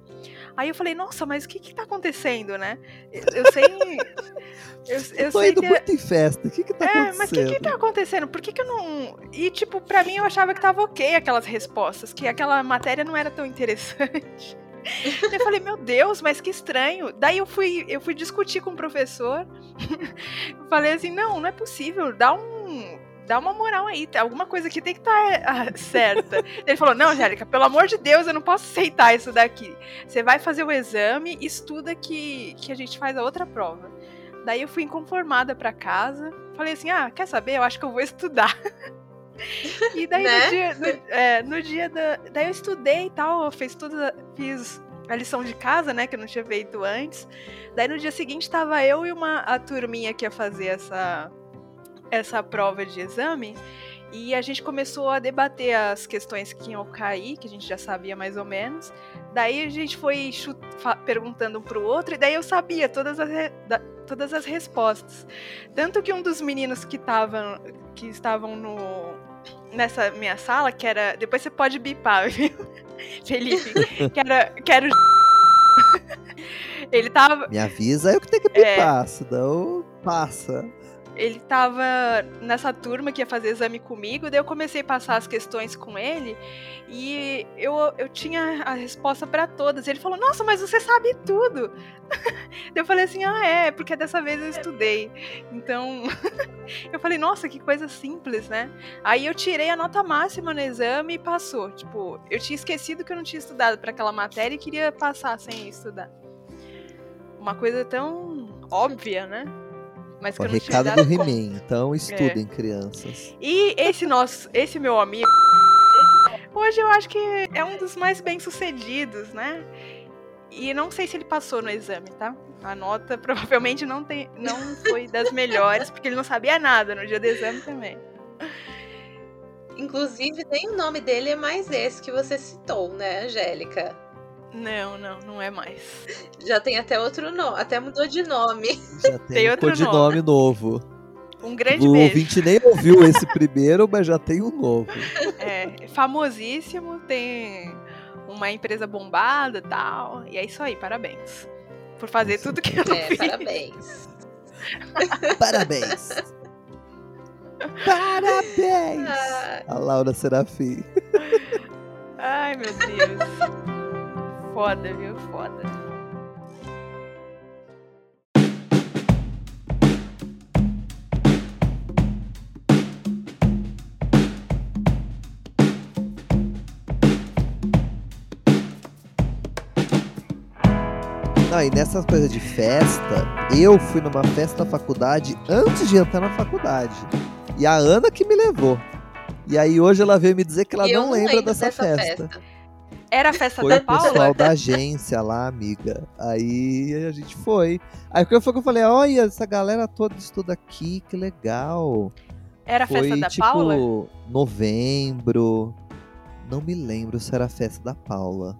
Aí eu falei, nossa, mas o que que tá acontecendo, né? Eu, eu sei. *laughs* Eu, eu Tô sei indo que... muito em festa. O que que tá é, acontecendo? Mas o que que tá acontecendo? Por que que eu não. E, tipo, pra mim eu achava que tava ok aquelas respostas, que aquela matéria não era tão interessante. Eu falei, meu Deus, mas que estranho. Daí eu fui, eu fui discutir com o professor. falei assim, não, não é possível, dá um. Dá uma moral aí, alguma coisa aqui tem que estar tá, uh, certa. Ele falou: Não, Angélica, pelo amor de Deus, eu não posso aceitar isso daqui. Você vai fazer o exame, estuda que, que a gente faz a outra prova. Daí eu fui inconformada para casa. Falei assim: Ah, quer saber? Eu acho que eu vou estudar. E daí né? no dia, no, é, no dia da. Daí eu estudei e tal, eu fiz tudo, fiz a lição de casa, né, que eu não tinha feito antes. Daí no dia seguinte estava eu e uma a turminha que ia fazer essa essa prova de exame. E a gente começou a debater as questões que iam cair, que a gente já sabia mais ou menos. Daí a gente foi perguntando um pro outro, e daí eu sabia todas as, todas as respostas. Tanto que um dos meninos que, tavam, que estavam no, nessa minha sala, que era. Depois você pode bipar, *laughs* viu? Felipe. *laughs* que era. Que era o. *laughs* Ele tava. Me avisa eu que tenho que bipar, é... senão passa ele tava nessa turma que ia fazer exame comigo, daí eu comecei a passar as questões com ele e eu, eu tinha a resposta para todas. Ele falou: Nossa, mas você sabe tudo. *laughs* eu falei assim: Ah, é, porque dessa vez eu estudei. Então, *laughs* eu falei: Nossa, que coisa simples, né? Aí eu tirei a nota máxima no exame e passou. Tipo, eu tinha esquecido que eu não tinha estudado para aquela matéria e queria passar sem estudar. Uma coisa tão óbvia, né? Mas que o eu não recado do He-Man, então estudem, é. crianças. E esse nosso, esse meu amigo, hoje eu acho que é um dos mais bem-sucedidos, né? E não sei se ele passou no exame, tá? A nota *laughs* provavelmente não, tem, não foi das melhores, porque ele não sabia nada no dia do exame também. Inclusive, nem o nome dele é mais esse que você citou, né, Angélica? Não, não, não é mais. Já tem até outro nome, até mudou de nome. Já tem, tem outro nome. nome novo. Um grande o beijo. O ouvinte nem ouviu esse primeiro, mas já tem um novo. *laughs* É, famosíssimo, tem uma empresa bombada e tal. E é isso aí, parabéns. Por fazer tudo que eu é, fiz. Parabéns. *laughs* parabéns. Parabéns! A Laura Serafim. Ai, meu Deus Foda, viu? Foda. Não, e nessas coisas de festa, eu fui numa festa da faculdade antes de entrar na faculdade. E a Ana que me levou. E aí hoje ela veio me dizer que ela não lembra dessa, dessa festa. festa. Era a festa foi da Paula? Foi o pessoal da agência lá, amiga. Aí a gente foi. Aí foi que eu falei, olha, essa galera toda estuda aqui, que legal. Era a foi, festa da tipo, Paula? novembro. Não me lembro se era a festa da Paula.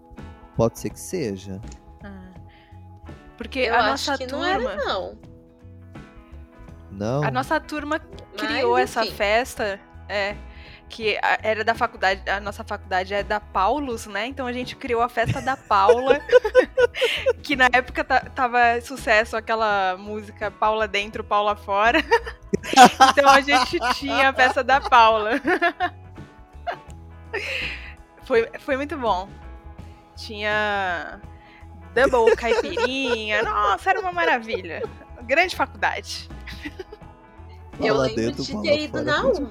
Pode ser que seja. Ah. Porque eu a nossa turma... não era, não. Não? A nossa turma criou Mas, essa festa. É que era da faculdade, a nossa faculdade é da Paulus, né? Então a gente criou a festa da Paula, *laughs* que na época tava sucesso aquela música Paula dentro, Paula fora. *laughs* então a gente tinha a festa da Paula. *laughs* foi, foi muito bom. Tinha double caipirinha, nossa, era uma maravilha. Grande faculdade. Eu lembro de ter ido na última.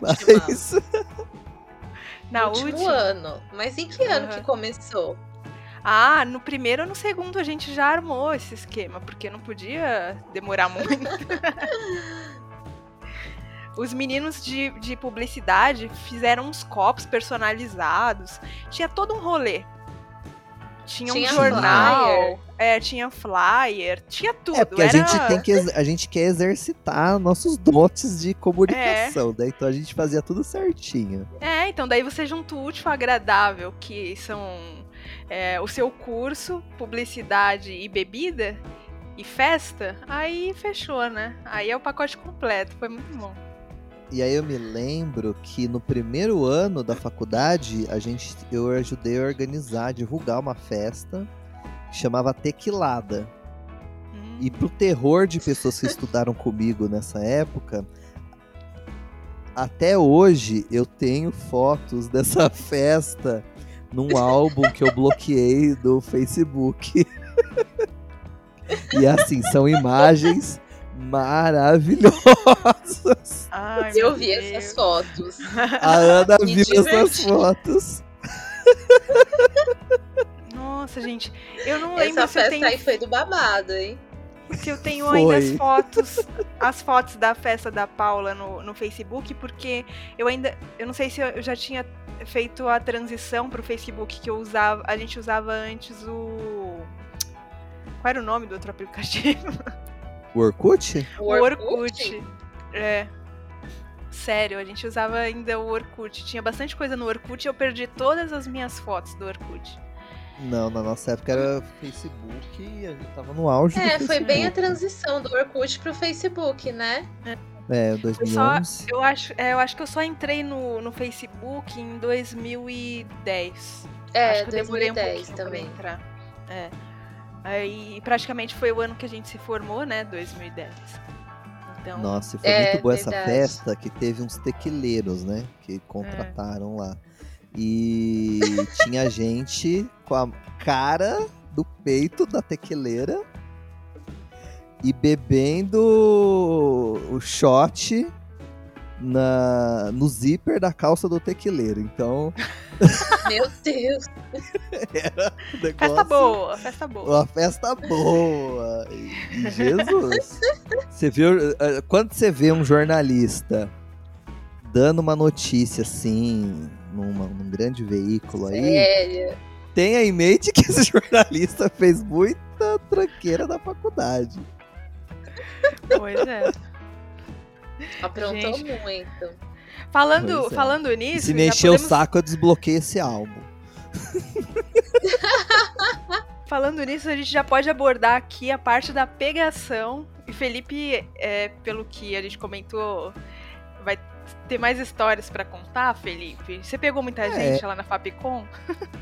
Na último última? ano. Mas em que uhum. ano que começou? Ah, no primeiro ou no segundo a gente já armou esse esquema, porque não podia demorar *laughs* muito. Os meninos de, de publicidade fizeram uns copos personalizados. Tinha todo um rolê. Tinha, tinha um jornal, flyer. É, tinha flyer, tinha tudo. É, porque Era... a, gente tem que, a gente quer exercitar nossos dotes de comunicação, é. daí então a gente fazia tudo certinho. É, então daí você junta o útil agradável, que são é, o seu curso, publicidade e bebida, e festa, aí fechou, né? Aí é o pacote completo, foi muito bom. E aí eu me lembro que no primeiro ano da faculdade, a gente, eu ajudei a organizar, divulgar uma festa chamava Tequilada. Hum. E pro terror de pessoas que estudaram comigo nessa época, até hoje eu tenho fotos dessa *laughs* festa num álbum que eu bloqueei do Facebook. *laughs* e assim, são imagens maravilhosas. Ai, eu vi Deus. essas fotos. A Ana viu essas fotos. *laughs* Nossa, gente, eu não lembro Essa se festa eu tenho... aí foi do babado, hein? Porque eu tenho foi. ainda as fotos, as fotos da festa da Paula no, no Facebook, porque eu ainda, eu não sei se eu já tinha feito a transição pro Facebook que eu usava, a gente usava antes o qual era o nome do outro aplicativo? O Orkut? O Orkut. É. Sério, a gente usava ainda o Orkut. Tinha bastante coisa no Orkut e eu perdi todas as minhas fotos do Orkut. Não, na nossa época era Facebook e a gente tava no auge É, foi bem a transição do Orkut pro Facebook, né? É, 2011. Eu, só, eu, acho, é, eu acho que eu só entrei no, no Facebook em 2010. É, acho que 2010 eu demorei um também. Pra entrar. É. Aí praticamente foi o ano que a gente se formou, né? 2010. Então, Nossa, foi é, muito boa verdade. essa festa que teve uns tequileiros, né? Que contrataram é. lá. E tinha gente com a cara do peito da tequileira e bebendo o shot na, no zíper da calça do tequileiro. Então. *laughs* Meu Deus! Era um *laughs* negócio, festa boa, festa boa. Uma festa boa. E, Jesus! Você viu. Eh, quando você vê um jornalista dando uma notícia assim, numa, num grande veículo aí. Sério? Tenha em mente que esse *laughs* jornalista fez muita tranqueira da faculdade. Pois é. Aprontou Gente. muito. Falando, é. falando nisso. Se me encher podemos... o saco, eu desbloqueei esse álbum. *laughs* falando nisso, a gente já pode abordar aqui a parte da pegação. E Felipe, é, pelo que a gente comentou, vai ter mais histórias para contar, Felipe? Você pegou muita é. gente lá na Fapcom?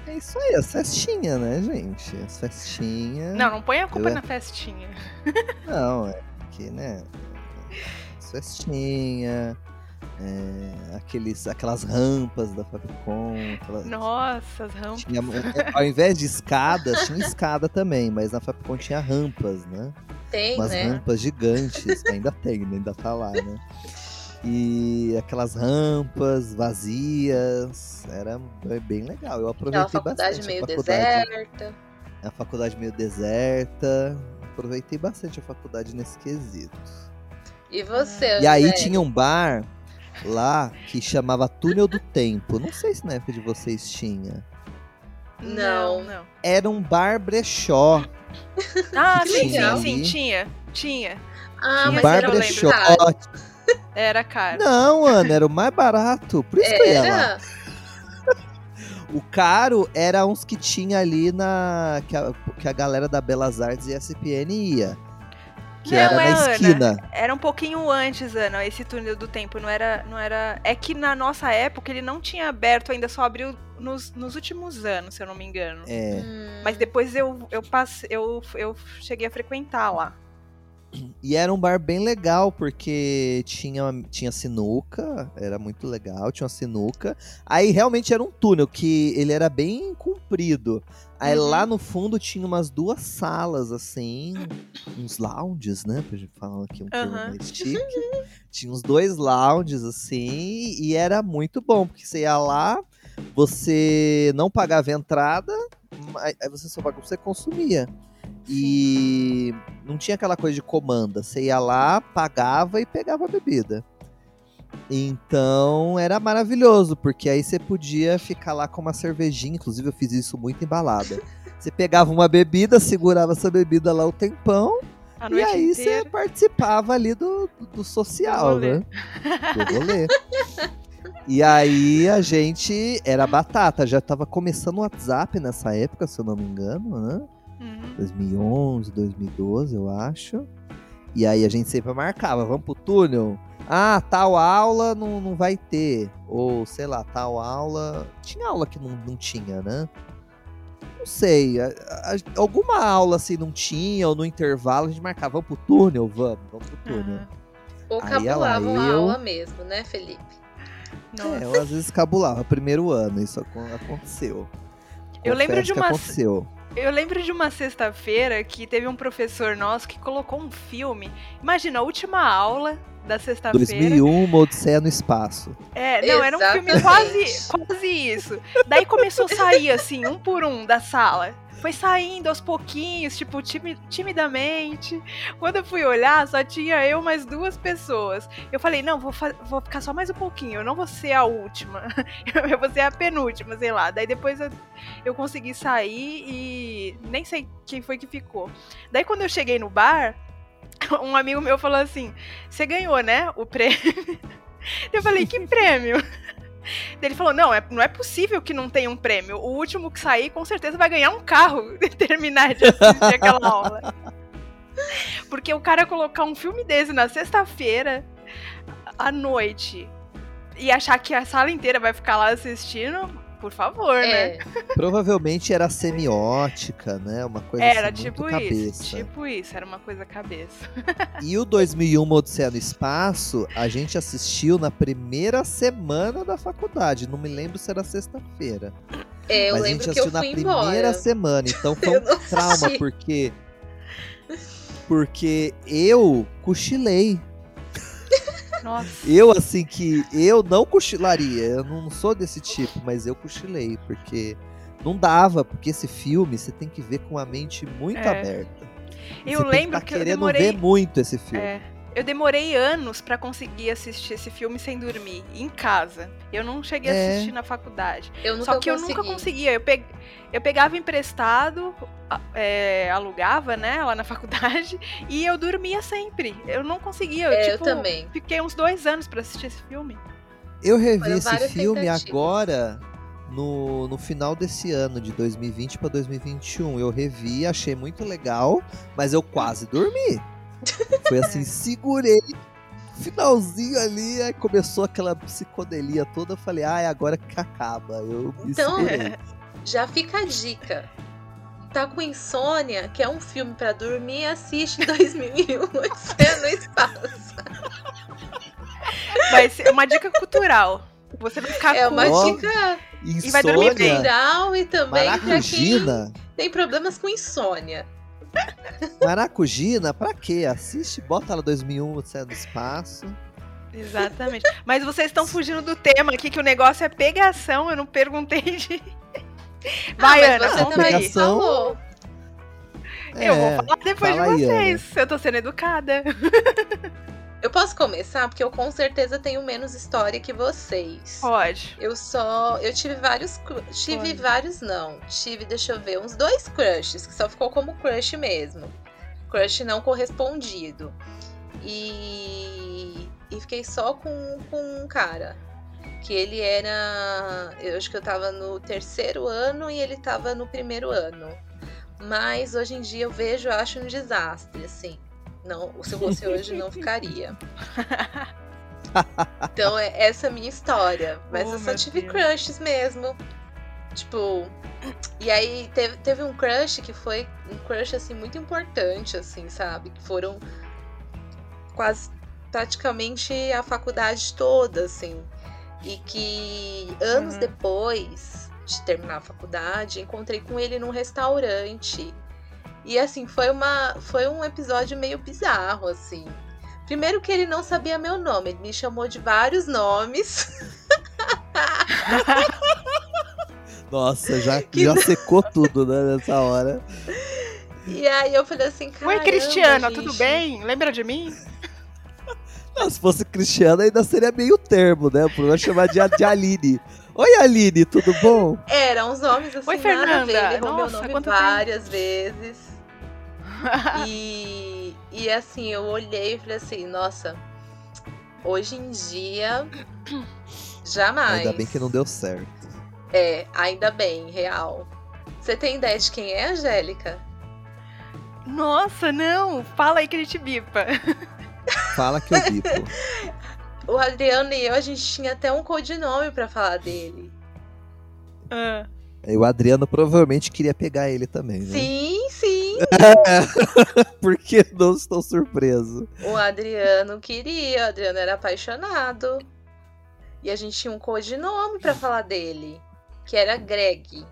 É isso aí, as festinhas, né, gente? As festinhas. Não, não põe a culpa eu... na festinha. Não, é que, né? festinha, é, aqueles, aquelas rampas da Fabicon. Aquelas... Nossa, as rampas. Tinha, é, ao invés de escadas, tinha escada também, mas na Fabicon tinha rampas, né? Tem, Umas né? rampas gigantes, ainda tem, ainda tá lá, né? E aquelas rampas vazias, era bem legal. Eu aproveitei faculdade bastante. Meio a faculdade meio deserta. A faculdade meio deserta. aproveitei bastante a faculdade nesse quesito. E você? E aí tinha um bar lá que chamava Túnel do Tempo. Não sei se na época de vocês tinha. Não, não. Era um bar brechó. Ah, sim, sim, sim, tinha. Tinha. Ah, um mas bar brechó. Era caro. Não, Ana, era o mais barato. Por isso era? que eu ia lá. *laughs* O caro era uns que tinha ali na. Que a, que a galera da Belas Artes e SPN ia. Que Não, era na é, Ana. esquina. Era um pouquinho antes, Ana, esse túnel do tempo. Não era, não era. É que na nossa época ele não tinha aberto, ainda só abriu nos, nos últimos anos, se eu não me engano. É. Hum. Mas depois eu, eu passei, eu, eu cheguei a frequentar lá. E era um bar bem legal, porque tinha, tinha sinuca, era muito legal, tinha uma sinuca. Aí realmente era um túnel, que ele era bem comprido. Aí Uhum. lá no fundo tinha umas duas salas, assim, uns lounges, né? Pra gente falar aqui um termo Aham. mais chique. Tinha uns dois lounges, assim, e era muito bom, porque você ia lá, você não pagava entrada, aí você só você consumia. E não tinha aquela coisa de comanda. Você ia lá, pagava e pegava a bebida. Então era maravilhoso, porque aí você podia ficar lá com uma cervejinha. Inclusive, eu fiz isso muito embalada. *laughs* Você pegava uma bebida, segurava essa bebida lá o tempão, e aí você inteira. participava ali do, do, social, Do né? Do rolê. *laughs* E aí a gente era batata, já tava começando o WhatsApp nessa época, se eu não me engano, né? Uhum. 2011, 2012, eu acho. E aí a gente sempre marcava, vamos pro túnel? Ah, tal aula não, não vai ter. Ou, sei lá, tal aula. Tinha aula que não, não tinha, né? Não sei. a- a- alguma aula assim não tinha, ou no intervalo a gente marcava, vamos pro túnel? Vamos, vamos pro túnel. Aham. Ou Aí cabulavam a eu- aula mesmo, né, Felipe? Nossa. É, eu às vezes cabulava, primeiro ano, isso acon- aconteceu. Eu lembro de uma- aconteceu. Eu lembro de uma sexta-feira que teve um professor nosso que colocou um filme. Imagina, a última aula da sexta-feira. 2001, uma Odisseia no Espaço. É, não, era um filme Exatamente. quase, quase isso. Daí começou a sair, assim, um por um da sala. Foi saindo aos pouquinhos, tipo, timi- timidamente. Quando eu fui olhar, só tinha eu mais duas pessoas. Eu falei, não, vou, vou ficar só mais um pouquinho, eu não vou ser a última. *laughs* Eu vou ser a penúltima, sei lá. Daí depois eu, eu consegui sair e nem sei quem foi que ficou. Daí quando eu cheguei no bar, *laughs* um amigo meu falou assim: Você ganhou, né? O prêmio. *laughs* Eu falei, que prêmio? Ele falou, não, é, não é possível que não tenha um prêmio. O último que sair, com certeza, vai ganhar um carro *laughs* terminar de assistir aquela aula. Porque o cara colocar um filme desse na sexta-feira, à noite, e achar que a sala inteira vai ficar lá assistindo, por favor, né? É, Provavelmente era semiótica, né? Uma coisa Era assim, tipo muito cabeça. isso. Tipo isso, era uma coisa cabeça. *laughs* E o 2001 uma Odisseia no Espaço, a gente assistiu na primeira semana da faculdade. Não me lembro se era sexta-feira. é, eu mas a gente lembro que eu assistiu na fui primeira embora. semana. Então *laughs* foi um trauma, assisti. porque. Porque eu cochilei. Nossa. Eu, assim, que eu não cochilaria. Eu não sou desse tipo, mas eu cochilei, porque não dava, porque esse filme você tem que ver com a mente muito É. aberta. E Eu você tem lembro tá que eu querendo demorei- ver muito esse filme. É. Eu demorei anos pra conseguir assistir esse filme sem dormir, em casa. Eu não cheguei a É. assistir na faculdade. Eu nunca Só que eu consegui. nunca conseguia. Eu, pe- eu pegava emprestado, a- é, alugava, né, lá na *laughs* faculdade, e eu dormia sempre. Eu não conseguia. Eu, É, tipo, eu também. Fiquei uns dois anos pra assistir esse filme. Eu revi Foram esse filme agora no, no final desse ano, de 2020 para 2021. Eu revi, achei muito legal, mas eu quase dormi. Foi assim, segurei. Finalzinho ali, aí começou aquela psicodelia toda. Eu falei, ah, é agora que acaba. Eu me Então, segurei. Já fica a dica. Tá com insônia, quer um filme pra dormir, assiste 2001 Odisseia *laughs* no Espaço. Vai ser uma dica cultural. Você vai ficar É com... uma Ó, dica e vai dormir bem. Insônia, cultural e também pra quem Maracujina. tem problemas com insônia. Maracujina, pra quê? Assiste, bota lá 2001, Odisseia no Espaço. Exatamente. Mas vocês estão fugindo do tema aqui, que o negócio é pegação. Eu não perguntei de... Vai, ah, mas Ana, você também. Pegação. falou. É, eu vou falar depois fala de vocês. Aí, eu tô sendo educada. Eu posso começar porque eu com certeza tenho menos história que vocês. Pode. Eu só. Eu tive vários. Tive Pode. vários, não. Tive, deixa eu ver, uns dois crushes, que só ficou como crush mesmo. Crush não correspondido. E. E fiquei só com, com um cara. Que ele era. Eu acho que eu tava no terceiro ano e ele tava no primeiro ano. Mas hoje em dia eu vejo, eu acho um desastre, assim. Não, se fosse hoje, não ficaria. *laughs* Então, é essa é a minha história. Mas oh, eu só tive Deus. crushes mesmo. Tipo. E aí teve, teve um crush que foi um crush assim muito importante, assim, sabe? Que foram quase praticamente a faculdade toda, assim. E que anos uhum. depois de terminar a faculdade, encontrei com ele num restaurante. E assim, foi uma foi um episódio meio bizarro assim. Primeiro que ele não sabia meu nome, ele me chamou de vários nomes. *laughs* Nossa, já, *laughs* que já secou tudo, né, nessa hora. E aí eu falei assim, cara. Oi, Cristiana, gente... tudo bem? Lembra de mim? *laughs* Não, se fosse Cristiana ainda seria meio termo, né? Por chamar de, de Aline. Oi, Aline, tudo bom? Eram uns nomes assim, Oi, Fernanda. Ele errou Nossa, meu nome várias tempo? vezes. *laughs* e, e assim, eu olhei e falei assim, nossa, hoje em dia, *coughs* jamais. Ainda bem que não deu certo. É, ainda bem, real. Você tem ideia de quem é, Angélica? Nossa, não! Fala aí que a gente bipa. *laughs* Fala que eu bipo. o Adriano e eu, a gente tinha até um codinome para falar dele. Ah. E o Adriano provavelmente queria pegar ele também, né? Sim, sim. *laughs* Porque não estou surpreso. O Adriano queria, o Adriano era apaixonado. E a gente tinha um codinome para falar dele, que era Greg.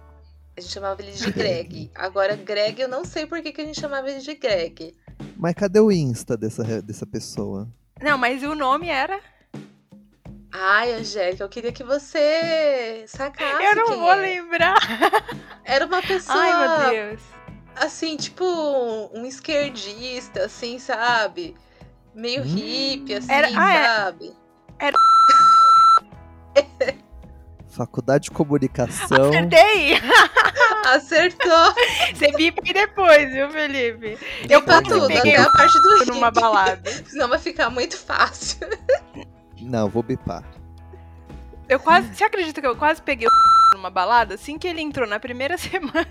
A gente chamava ele de Greg. Agora, Greg, eu não sei por que, que a gente chamava ele de Greg. Mas cadê o Insta dessa, dessa pessoa? Não, mas o nome era? Ai, Angélica, eu queria que você sacasse. Eu não vou é. lembrar. Era uma pessoa. Ai, meu Deus. Assim, tipo, um esquerdista, assim, sabe? Meio hum. hippie, assim, era... ah, sabe? Era. *laughs* Faculdade de Comunicação. Acertei! *laughs* Acertou! Você bipa depois, viu, Felipe? Eu pra tudo, até a parte do numa balada. *laughs* Senão vai ficar muito fácil. Não, vou bipar. Eu quase. Você acredita que eu quase peguei o numa balada assim que ele entrou na primeira semana?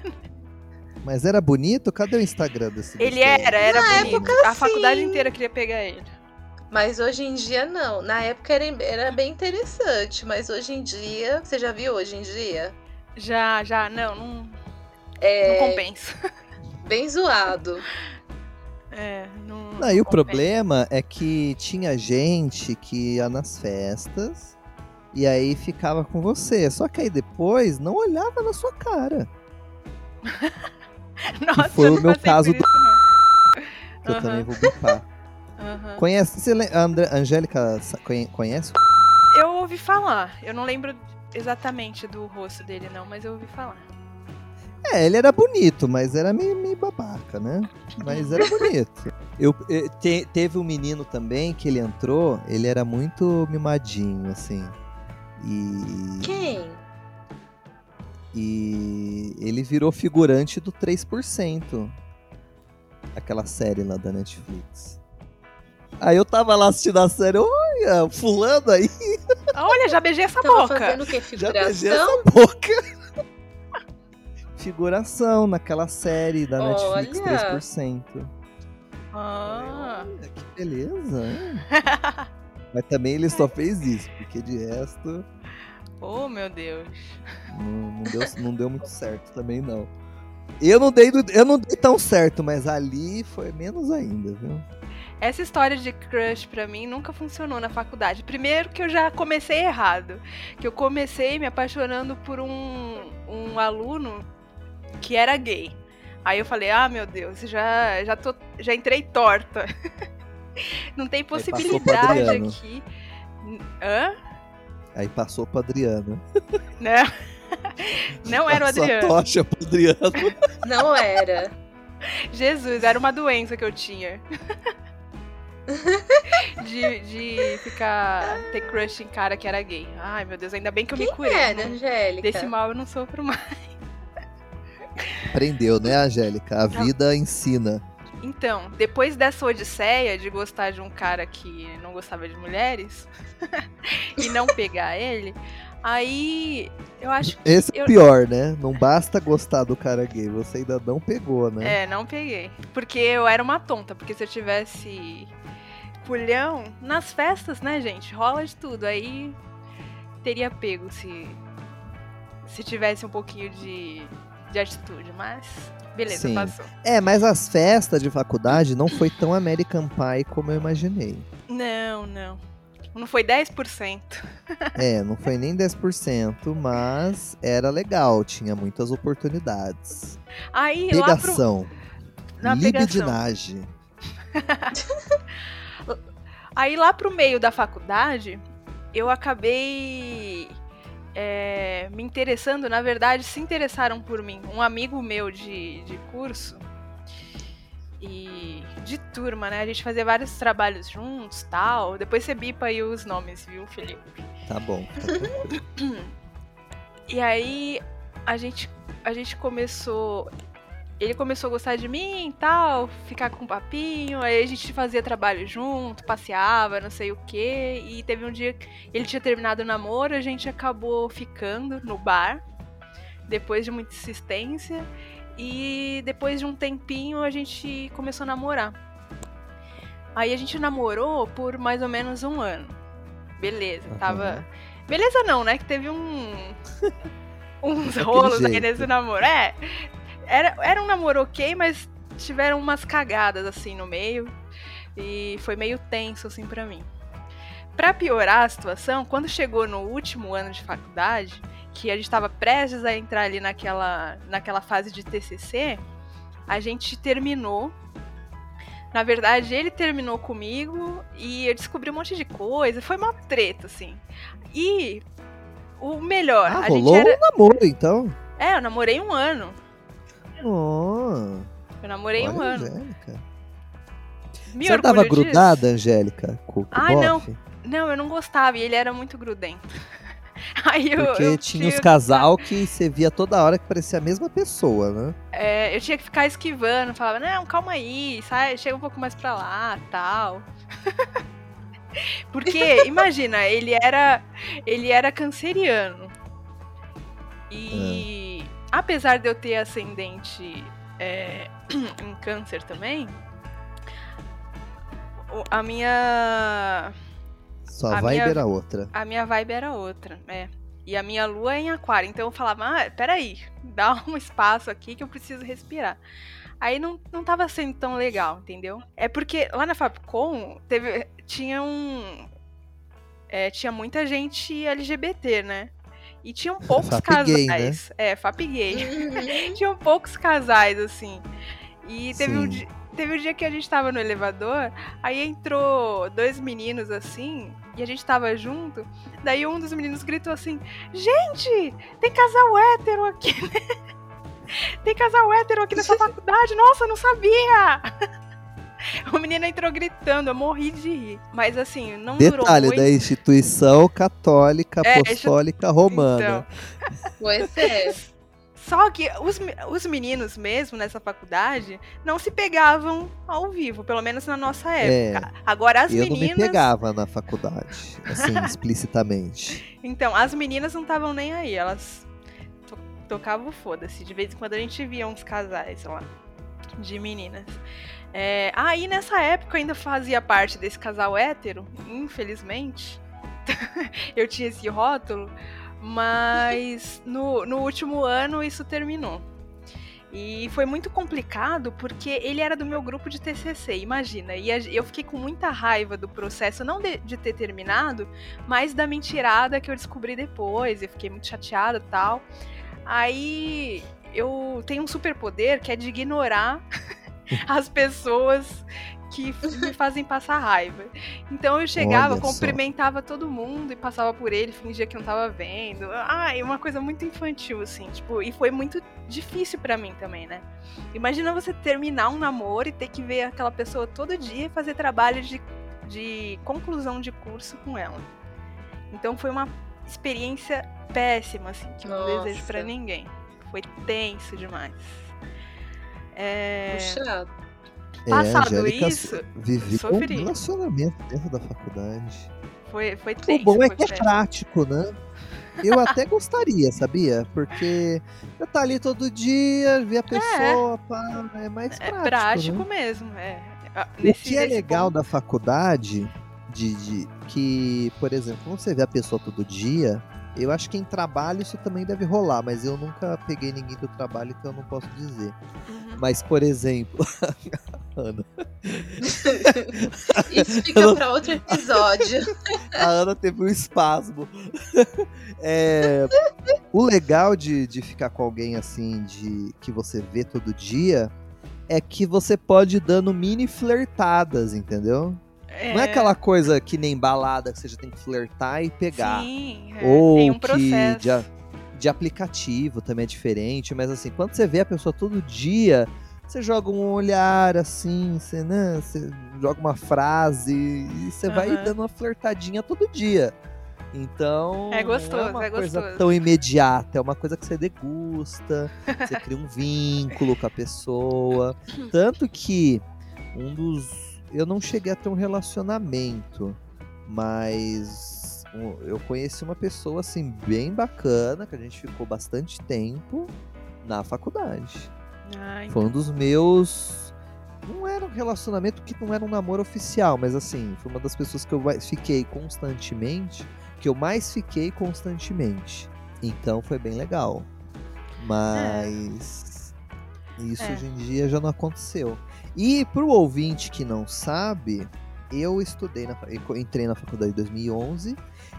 Mas era bonito? Cadê o Instagram desse Ele era, era na bonito. Época, a sim. faculdade inteira queria pegar ele. Mas hoje em dia não. Na época era, era bem interessante, mas hoje em dia. Você já viu hoje em dia? Já, já. Não, não. É... Não compensa. Bem zoado. *laughs* É, não. não e o problema é que tinha gente que ia nas festas e aí ficava com você. Só que aí depois não olhava na sua cara. *laughs* *laughs* Nossa, foi o meu caso do. Que eu também vou bipar. Uhum. Conhece. Você, André, Angélica conhece? Eu ouvi falar. Eu não lembro exatamente do rosto dele, não, mas eu ouvi falar. É, ele era bonito, mas era meio, meio babaca, né? Mas era bonito. *laughs* Eu, eu te, teve um menino também que ele entrou, ele era muito mimadinho, assim. E. Quem? E ele virou figurante do 3%. Aquela série lá da Netflix. Aí eu tava lá assistindo a série, olha, fulano aí. Olha, já beijei essa tava boca. fazendo o quê? Figuração? Já beijei essa boca. *laughs* Figuração naquela série da olha. Netflix 3%. Ah. Olha, que beleza. *laughs* Mas também ele só fez isso, porque de resto... Oh, meu Deus. Não, não, deu, não deu muito certo também, não. Eu não, dei, eu não dei tão certo, mas ali foi menos ainda, viu? Essa história de crush pra mim nunca funcionou na faculdade. Primeiro que eu já comecei errado. Que eu comecei me apaixonando por um, um aluno que era gay. Aí eu falei, ah, meu Deus, já, já, tô, já entrei torta. *laughs* Não tem possibilidade aqui. Hã? Aí passou pro Adriano. Não, *laughs* não era o Adriano. tocha pro Adriano. Não era. Jesus, era uma doença que eu tinha. de, de ficar. ter crush em cara que era gay. Ai, meu Deus, ainda bem que eu Quem me curei. Era, né? Angélica? Desse mal eu não sofro mais. Aprendeu, né, Angélica? A vida ensina. Então, depois dessa odisseia de gostar de um cara que não gostava de mulheres *laughs* e não pegar ele, aí eu acho que. Esse é o pior, né? Não basta gostar do cara gay, você ainda não pegou, né? É, não peguei. Porque eu era uma tonta, porque se eu tivesse pulhão, nas festas, né, gente? Rola de tudo. Aí teria pego se. Se tivesse um pouquinho de, de atitude, mas Beleza, Sim. passou. É, mas as festas de faculdade não foi tão American Pie como eu imaginei. Não, não. Não foi 10%. *laughs* é, não foi nem 10%, mas era legal, tinha muitas oportunidades. Aí, Pegação. Lá pro... Na libidinagem. *laughs* Aí lá pro meio da faculdade, eu acabei é, me interessando, na verdade, se interessaram por mim. Um amigo meu de, de curso e de turma, né? A gente fazia vários trabalhos juntos, tal. Depois você bipa aí os nomes, viu, Felipe? Tá bom. Tá *coughs* e aí a gente a gente começou ele começou a gostar de mim e tal, ficar com papinho, aí a gente fazia trabalho junto, passeava, não sei o que. E teve um dia que ele tinha terminado o namoro, a gente acabou ficando no bar, depois de muita insistência. E depois de um tempinho a gente começou a namorar. Aí a gente namorou por mais ou menos um ano. Beleza, uhum. tava. Beleza não, né? Que teve um. *laughs* uns rolos aí nesse namoro. É, era, era um namoro ok, mas tiveram umas cagadas assim no meio. E foi meio tenso assim para mim. Para piorar a situação, quando chegou no último ano de faculdade, que a gente estava prestes a entrar ali naquela, naquela fase de TCC, a gente terminou. Na verdade, ele terminou comigo e eu descobri um monte de coisa. Foi uma treta, assim. E o melhor, ah, a rolou gente era... um namoro, então. É, eu namorei um ano. Oh. Eu namorei um ano. Angélica. Me Você tava grudada, Angélica? Com, com ah, não. Não, eu não gostava. E ele era muito grudento. *laughs* Aí eu, Porque eu tinha os casal que você via toda hora que parecia a mesma pessoa, né? É, eu tinha que ficar esquivando, falava, não, calma aí, sai, chega um pouco mais pra lá, tal. *laughs* Porque, imagina, ele era ele era canceriano. E é apesar de eu ter ascendente é, *clears throat* em câncer também, a minha. Sua a vibe minha, era outra. A minha vibe era outra, é. E a minha lua é em aquário. Então eu falava, ah, peraí, *laughs* dá um espaço aqui que eu preciso respirar. Aí não, não tava sendo tão legal, entendeu? É porque lá na Fapcom teve, tinha um. É, tinha muita gente LGBT, né? E tinham poucos Fap casais. Gay, né? É, Fap gay. Uhum. *laughs* tinham poucos casais, assim. E teve um, dia, teve um dia que a gente tava no elevador, aí entrou dois meninos assim, e a gente tava junto. Daí um dos meninos gritou assim: Gente, tem casal hétero aqui, né? *laughs* Tem casal hétero aqui nessa *laughs* faculdade. Nossa, não sabia! *laughs* O menino entrou gritando, eu morri de rir. Mas assim, não Detalhe durou muito. da instituição católica é, apostólica romana. Então. *laughs* Pois é. Só que os, os meninos mesmo nessa faculdade não se pegavam ao vivo, pelo menos na nossa é, época. É, Agora as eu meninas. Eu não me pegava na faculdade, assim, *laughs* explicitamente. Então, as meninas não estavam nem aí, elas to tocavam foda-se. De vez em quando a gente via uns casais lá de meninas. É, aí nessa época eu ainda fazia parte desse casal hétero, infelizmente. *laughs* eu tinha esse rótulo, mas *laughs* no, no último ano isso terminou. E foi muito complicado porque ele era do meu grupo de TCC, imagina. E eu fiquei com muita raiva do processo, não de, de ter terminado, mas da mentirada que eu descobri depois. Eu fiquei muito chateada e tal. Aí eu tenho um superpoder que é de ignorar *laughs* as pessoas que me *laughs* fazem passar raiva. Então eu chegava, Olha cumprimentava só. todo mundo e passava por ele, fingia que não tava vendo. Ah, é uma coisa muito infantil, assim, tipo, e foi muito difícil para mim também, né? Imagina você terminar um namoro e ter que ver aquela pessoa todo dia e fazer trabalho de, de conclusão de curso com ela. Então foi uma experiência péssima, assim, que Nossa. não desejo para ninguém. Foi tenso demais. É... Puxado. É, Passado isso, vivi um relacionamento dentro da faculdade. Foi, foi tenso. O bom é que é prático, né? Eu até gostaria, sabia? Porque eu tá ali todo dia, ver a é. pessoa, é, pá, é mais é prático. É prático né? mesmo, é. Nesse, o que é legal ponto... da faculdade, de, de, que, por exemplo, quando você vê a pessoa todo dia, eu acho que em trabalho isso também deve rolar, mas eu nunca peguei ninguém do trabalho, então eu não posso dizer. Uhum. Mas, por exemplo, *laughs* Ana. *laughs* isso fica para outro episódio. *laughs* A Ana teve um espasmo. É... O legal de, de ficar com alguém assim, de que você vê todo dia, é que você pode ir dando mini flertadas, entendeu? É... Não é aquela coisa que nem balada que você já tem que flertar e pegar. Sim, é. Ou tem um processo. De, de aplicativo também é diferente, mas assim, quando você vê a pessoa todo dia, você joga um olhar assim, você, né, você joga uma frase e você uhum. vai dando uma flertadinha todo dia. Então, é gostoso, não é uma é coisa gostoso. tão imediata, é uma coisa que você degusta, você cria um *laughs* vínculo com a pessoa. Tanto que um dos eu não cheguei a ter um relacionamento, mas eu conheci uma pessoa assim bem bacana, que a gente ficou bastante tempo na faculdade. Ai, foi um dos meus. Não era um relacionamento que não era um namoro oficial, mas assim, foi uma das pessoas que eu fiquei constantemente, que eu mais fiquei constantemente. Então foi bem legal. Mas é. isso é. hoje em dia já não aconteceu. E para o ouvinte que não sabe, eu estudei, na, entrei na faculdade em 2011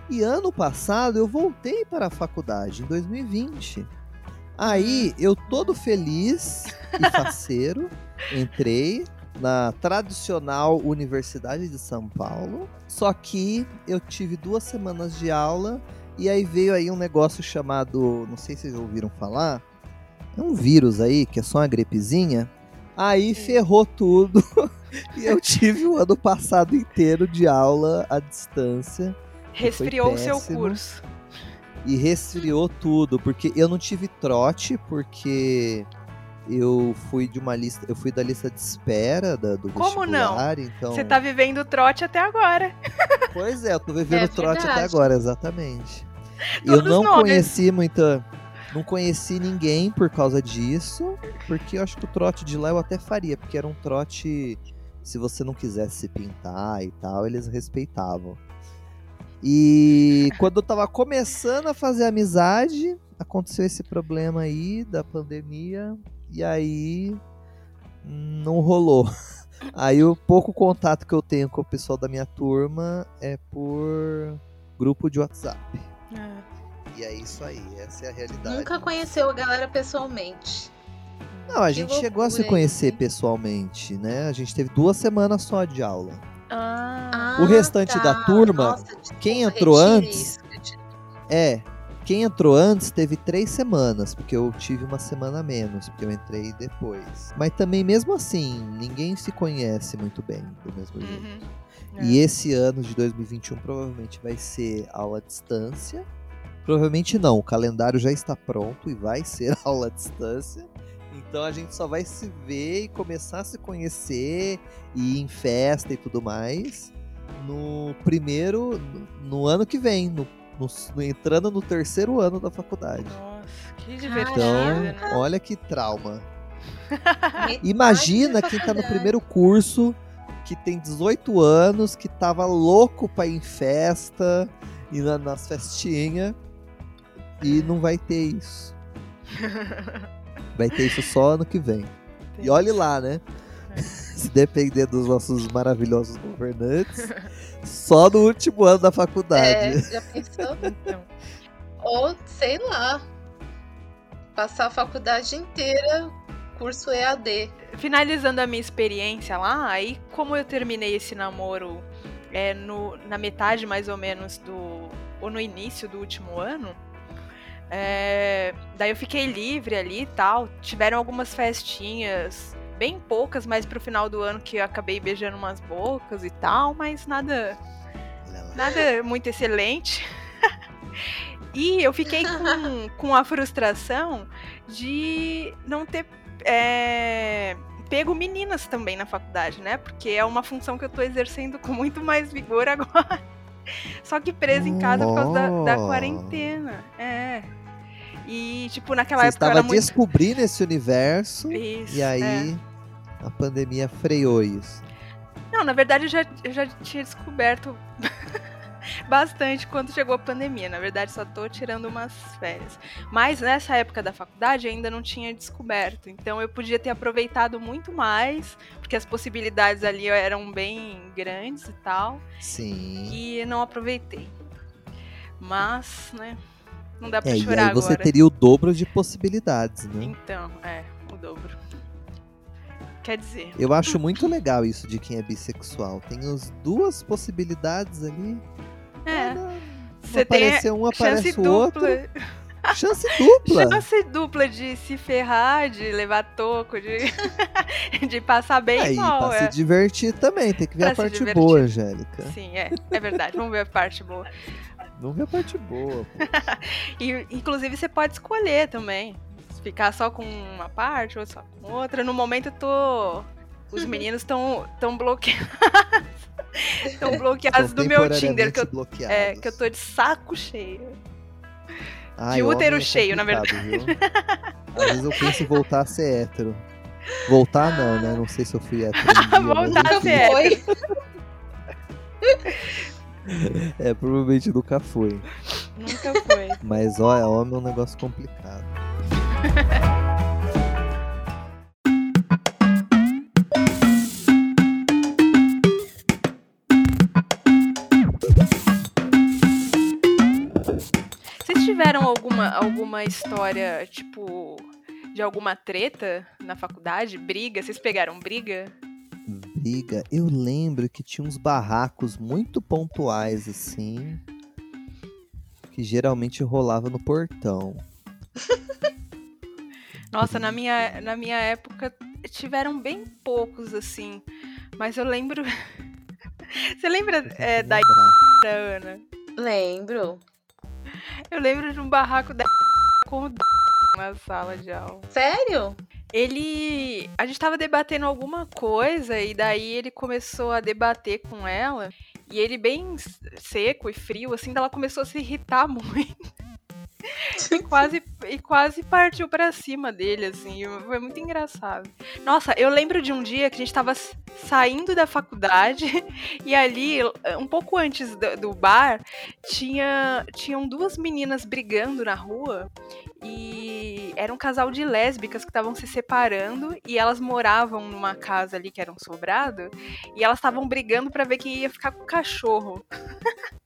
e ano passado eu voltei para a faculdade, em 2020. Aí eu todo feliz e *laughs* faceiro entrei na tradicional Universidade de São Paulo, só que eu tive duas semanas de aula e aí veio aí um negócio chamado, não sei se vocês ouviram falar, é um vírus aí que é só uma gripezinha Aí ferrou tudo. *laughs* e eu tive o ano passado inteiro de aula à distância. Resfriou o seu curso. E resfriou tudo, porque eu não tive trote, porque eu fui de uma lista, eu fui da lista de espera da, do Como vestibular, não? então. Você tá vivendo trote até agora. *laughs* Pois é, eu tô vivendo é trote até agora, exatamente. Todos eu não nós. conheci muita não conheci ninguém por causa disso, porque eu acho que o trote de lá eu até faria, porque era um trote. Se você não quisesse se pintar e tal, eles respeitavam. E quando eu tava começando a fazer amizade, aconteceu esse problema aí da pandemia, e aí não rolou. *laughs* Aí o pouco contato que eu tenho com o pessoal da minha turma é por grupo de WhatsApp. É. E é isso aí, essa é a realidade. Nunca conheceu a galera pessoalmente. Não, a que gente chegou a se conhecer pessoalmente, né? A gente teve duas semanas só de aula. Ah, o restante tá. da turma, Nossa, quem entrou antes. Isso. É, quem entrou antes teve três semanas, porque eu tive uma semana menos, porque eu entrei depois. Mas também, mesmo assim, ninguém se conhece muito bem do mesmo jeito. Uhum. É. E esse ano de 2021 provavelmente vai ser aula à distância. Provavelmente não, o calendário já está pronto e vai ser *laughs* aula à distância. Então a gente só vai se ver e começar a se conhecer e ir em festa e tudo mais no primeiro, no, ano que vem, no, no, entrando no terceiro ano da faculdade. Nossa, que divertido. Então, né? olha que trauma. *laughs* Imagina quem tá no primeiro curso, que tem 18 anos, que tava louco pra ir em festa, e na, nas festinhas e não vai ter isso. Vai ter isso só ano que vem. E olhe lá, né? É. *laughs* Se depender dos nossos maravilhosos governantes, só no último ano da faculdade. É, já pensou? Então. Ou, sei lá, passar a faculdade inteira curso EAD. Finalizando a minha experiência lá, aí como eu terminei esse namoro é, no, na metade mais ou menos do. ou no início do último ano. É, daí eu fiquei livre ali e tal. Tiveram algumas festinhas, bem poucas, mas pro final do ano que eu acabei beijando umas bocas e tal, mas nada. Nada muito excelente. *laughs* e eu fiquei com, com a frustração de não ter é, pego meninas também na faculdade, né? Porque é uma função que eu tô exercendo com muito mais vigor *laughs* agora. Só que presa em casa por causa da, da quarentena. É. E, tipo, naquela Você época. Estava muito... descobrindo esse universo. Isso, e aí é. a pandemia freou isso. Não, na verdade eu já, eu já tinha descoberto *laughs* bastante quando chegou a pandemia. Na verdade, só tô tirando umas férias. Mas nessa época da faculdade ainda não tinha descoberto. Então eu podia ter aproveitado muito mais, porque as possibilidades ali eram bem grandes e tal. Sim. E não aproveitei. Mas, né? Não dá pra é, chorar e aí você agora. teria o dobro de possibilidades, né? Então, é, o dobro. Quer dizer. Eu acho muito legal isso de quem é bissexual. Tem as duas possibilidades ali. É. Você aparecer um, aparece o outro. *laughs* Chance dupla. Chance dupla de se ferrar, de levar toco, de, *laughs* de passar bem Aí, mal. pra é. se divertir também. Tem que ver Pra a parte boa, Angélica. Sim, é. É verdade. Vamos ver a parte boa. *laughs* Vamos ver a parte boa. *laughs* E, inclusive, você pode escolher também. Ficar só com uma parte ou só com outra. No momento, eu tô. Os *laughs* meninos estão tão bloqueados. *laughs* Estão bloqueados do meu Tinder. Que eu, bloqueados. é, que eu tô de saco cheio. Ai, de útero é cheio, na complicado, viu? Às vezes eu penso em voltar a ser hétero. Voltar não, né? Não sei se eu fui hétero. Um dia, Voltar a ser hétero. *laughs* É, provavelmente nunca foi. Nunca foi. *laughs* Mas ó, homem é um negócio complicado. Vocês tiveram alguma, alguma história, tipo, de alguma treta na faculdade? Briga? Vocês pegaram briga? Briga. Eu lembro que tinha uns barracos muito pontuais, assim. Que geralmente rolava no portão. *laughs* Nossa, na minha, na minha época tiveram bem poucos, assim. Mas eu lembro. *laughs* Você lembra é, da. Ana? Lembro. Eu lembro de um barraco da com o na sala de aula. Sério? Ele. A gente tava debatendo alguma coisa e daí ele começou a debater com ela. E ele, bem seco e frio, assim, ela começou a se irritar *laughs* muito. e, quase, e quase partiu pra cima dele, assim. Foi muito engraçado. Nossa, eu lembro de um dia que a gente tava saindo da faculdade *laughs* e ali, um pouco antes do, do bar, tinha, tinham duas meninas brigando na rua. E era um casal de lésbicas que estavam se separando e elas moravam numa casa ali que era um sobrado e elas estavam brigando pra ver quem ia ficar com o cachorro.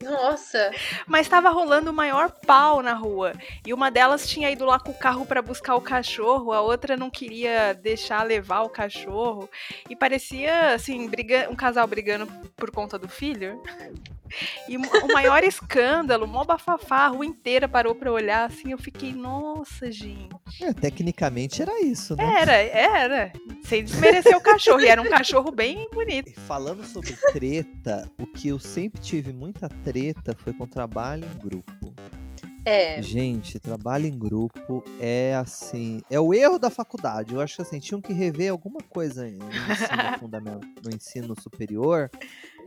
Nossa. Mas tava rolando o maior pau na rua. E uma delas tinha ido lá com o carro pra buscar o cachorro, a outra não queria deixar levar o cachorro. E parecia, assim, briga um casal brigando por conta do filho. E o maior escândalo, mó bafafá, a rua inteira parou pra olhar, assim, eu fiquei, nossa, gente. É, tecnicamente era isso, né? Era, era. Sem desmerecer o cachorro. E era um cachorro bem bonito. E Falando sobre treta, o que eu sempre tive muita treta foi com trabalho em grupo. É. Gente, trabalho em grupo é assim. É o erro da faculdade. Eu acho que assim, tinham que rever alguma coisa no ensino *laughs* fundamental, no ensino superior.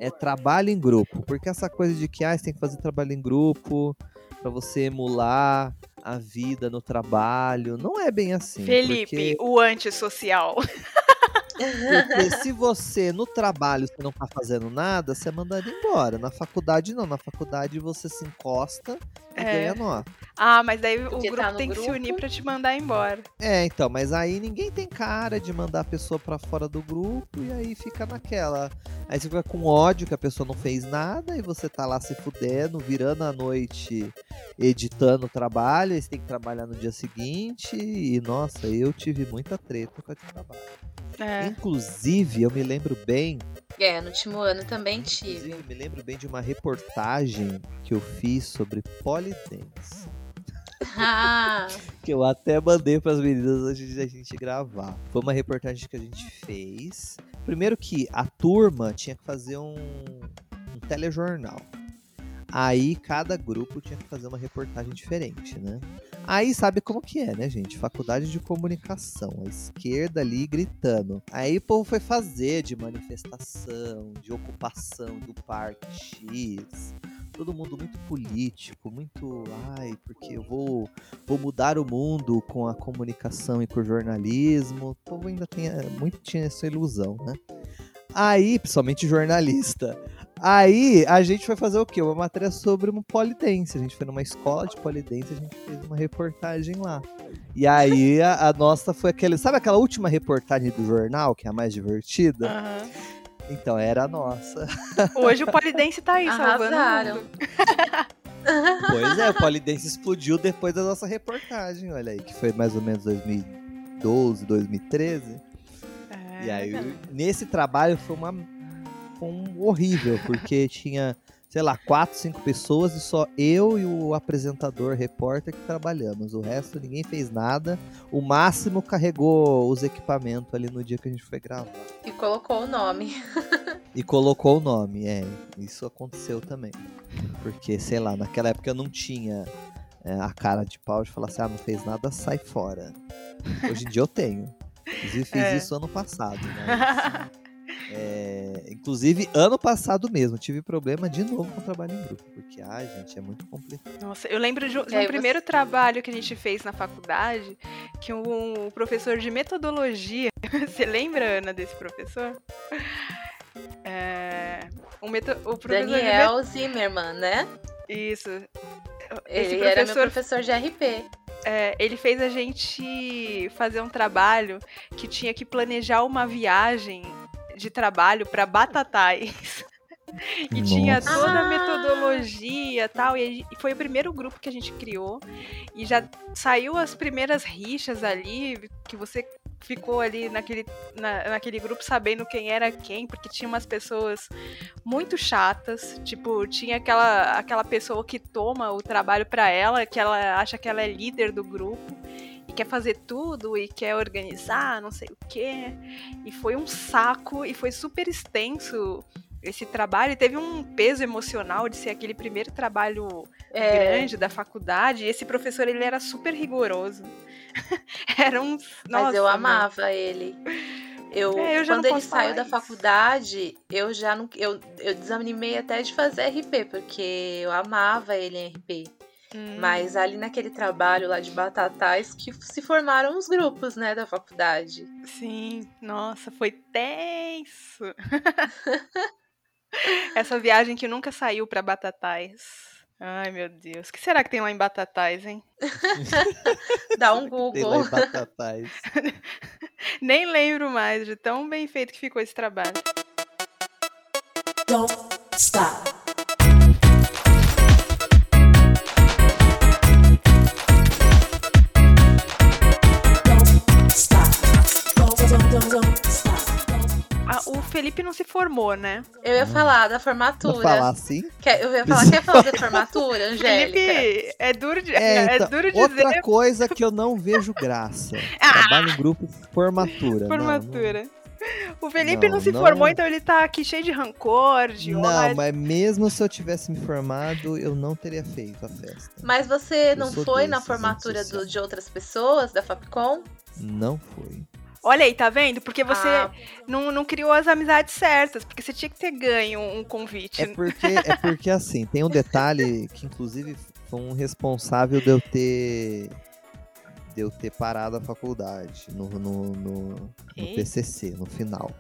É trabalho em grupo. Porque essa coisa de que ah, você tem que fazer trabalho em grupo para você emular a vida no trabalho. Não é bem assim. Felipe, porque... o antissocial. Porque *laughs* se você, no trabalho, você não tá fazendo nada, você é mandado embora. Na faculdade, não. Na faculdade, você se encosta é. ganha nota. Ah, mas daí Porque o grupo tá tem grupo. que se unir pra te mandar embora. É, então. Mas aí ninguém tem cara de mandar a pessoa pra fora do grupo e aí fica naquela. Aí você fica com ódio que a pessoa não fez nada e você tá lá se fudendo, virando a noite editando o trabalho, aí você tem que trabalhar no dia seguinte. E, nossa, eu tive muita treta com esse trabalho. É. Inclusive, eu me lembro bem. É, no último ano também tive. Eu me lembro bem de uma reportagem que eu fiz sobre polidense. Ah. *laughs* que eu até mandei para as meninas antes da gente gravar. Foi uma reportagem que a gente fez. Primeiro que a turma tinha que fazer um, um telejornal. Aí cada grupo tinha que fazer uma reportagem diferente, né? Aí sabe como que é, né, gente? Faculdade de comunicação, a esquerda ali gritando. Aí o povo foi fazer de manifestação, de ocupação do Parque X. Todo mundo muito político, muito, ai, porque eu vou, vou mudar o mundo com a comunicação e com o jornalismo. O povo ainda tem, muito tinha essa ilusão, né? Aí, principalmente jornalista. Aí a gente foi fazer o quê? Uma matéria sobre uma polidense. A gente foi numa escola de polidense, a gente fez uma reportagem lá. E aí a, a nossa foi aquele. Sabe aquela última reportagem do jornal, que é a mais divertida? Uhum. Então era a nossa. Hoje o polidense tá aí, salvando. *laughs* pois é, o polidense explodiu depois da nossa reportagem, olha aí, que foi mais ou menos 2012, 2013. É, e aí, nesse trabalho foi uma foi um horrível, porque *laughs* tinha, sei lá, quatro, cinco pessoas e só eu e o apresentador, repórter que trabalhamos. O resto ninguém fez nada. O máximo carregou os equipamentos ali no dia que a gente foi gravar. E colocou o nome. *laughs* e colocou o nome, é. Isso aconteceu também. Porque, sei lá, naquela época eu não tinha é, a cara de pau de falar assim, ah, não fez nada, sai fora. Hoje em dia eu tenho. Inclusive fiz é. isso ano passado, né? *laughs* É, inclusive, ano passado mesmo, tive problema de novo com o trabalho em grupo, porque, ai, gente, é muito complicado. Nossa, eu lembro de, de um é, primeiro você... trabalho que a gente fez na faculdade, que um professor de metodologia, *laughs* você lembra, Ana, desse professor? É, um meto, o professor Daniel met... Zimmermann, né? Isso. Esse Ele professor... era meu professor de RP. É, ele fez a gente fazer um trabalho que tinha que planejar uma viagem de trabalho para Batatais. *laughs* e Nossa. tinha toda a metodologia tal. E foi o primeiro grupo que a gente criou. E já saiu as primeiras rixas ali, que você ficou ali naquele, na, naquele grupo sabendo quem era quem, porque tinha umas pessoas muito chatas. Tipo, tinha aquela, aquela pessoa que toma o trabalho para ela, que ela acha que ela é líder do grupo quer fazer tudo e quer organizar, não sei o quê. E foi um saco e foi super extenso esse trabalho e teve um peso emocional de ser aquele primeiro trabalho é. grande da faculdade. E esse professor ele era super rigoroso. *laughs* era um. Nossa, Mas eu amava ele. Eu, é, eu quando ele saiu da faculdade, eu já não. Eu, eu desanimei até de fazer RP, porque eu amava ele em RP. Mas hum. ali naquele trabalho lá de batatais que se formaram os grupos, né, da faculdade. Sim, nossa, foi tenso. *laughs* Essa viagem que nunca saiu para Batatais. Ai, meu Deus. O que será que tem lá em Batatais, hein? *laughs* *laughs* Dá um Google. Tem lá em Batatais. Nem lembro mais de tão bem feito que ficou esse trabalho. Don't stop. Ah, o Felipe não se formou, né? Eu ia falar da formatura. Vou falar assim? Quer, eu ia falar, quer falar da formatura, *laughs* Angélica? Felipe, é duro, de, é, é então, duro dizer. Outra coisa que eu não vejo graça. *laughs* Ah! Trabalho em grupo formatura. Formatura. Não, não. O Felipe não, não se não... formou, então ele tá aqui cheio de rancor, de Não, mas... mas mesmo se eu tivesse me formado, eu não teria feito a festa. Mas você eu não foi na formatura do, de outras pessoas da Fapcom? Não foi. Olha aí, tá vendo? Porque você ah. não, não criou as amizades certas, porque você tinha que ter ganho um convite. É porque, é porque assim, tem um detalhe que inclusive foi um responsável de eu ter de eu ter parado a faculdade no, no, no, no TCC, no final.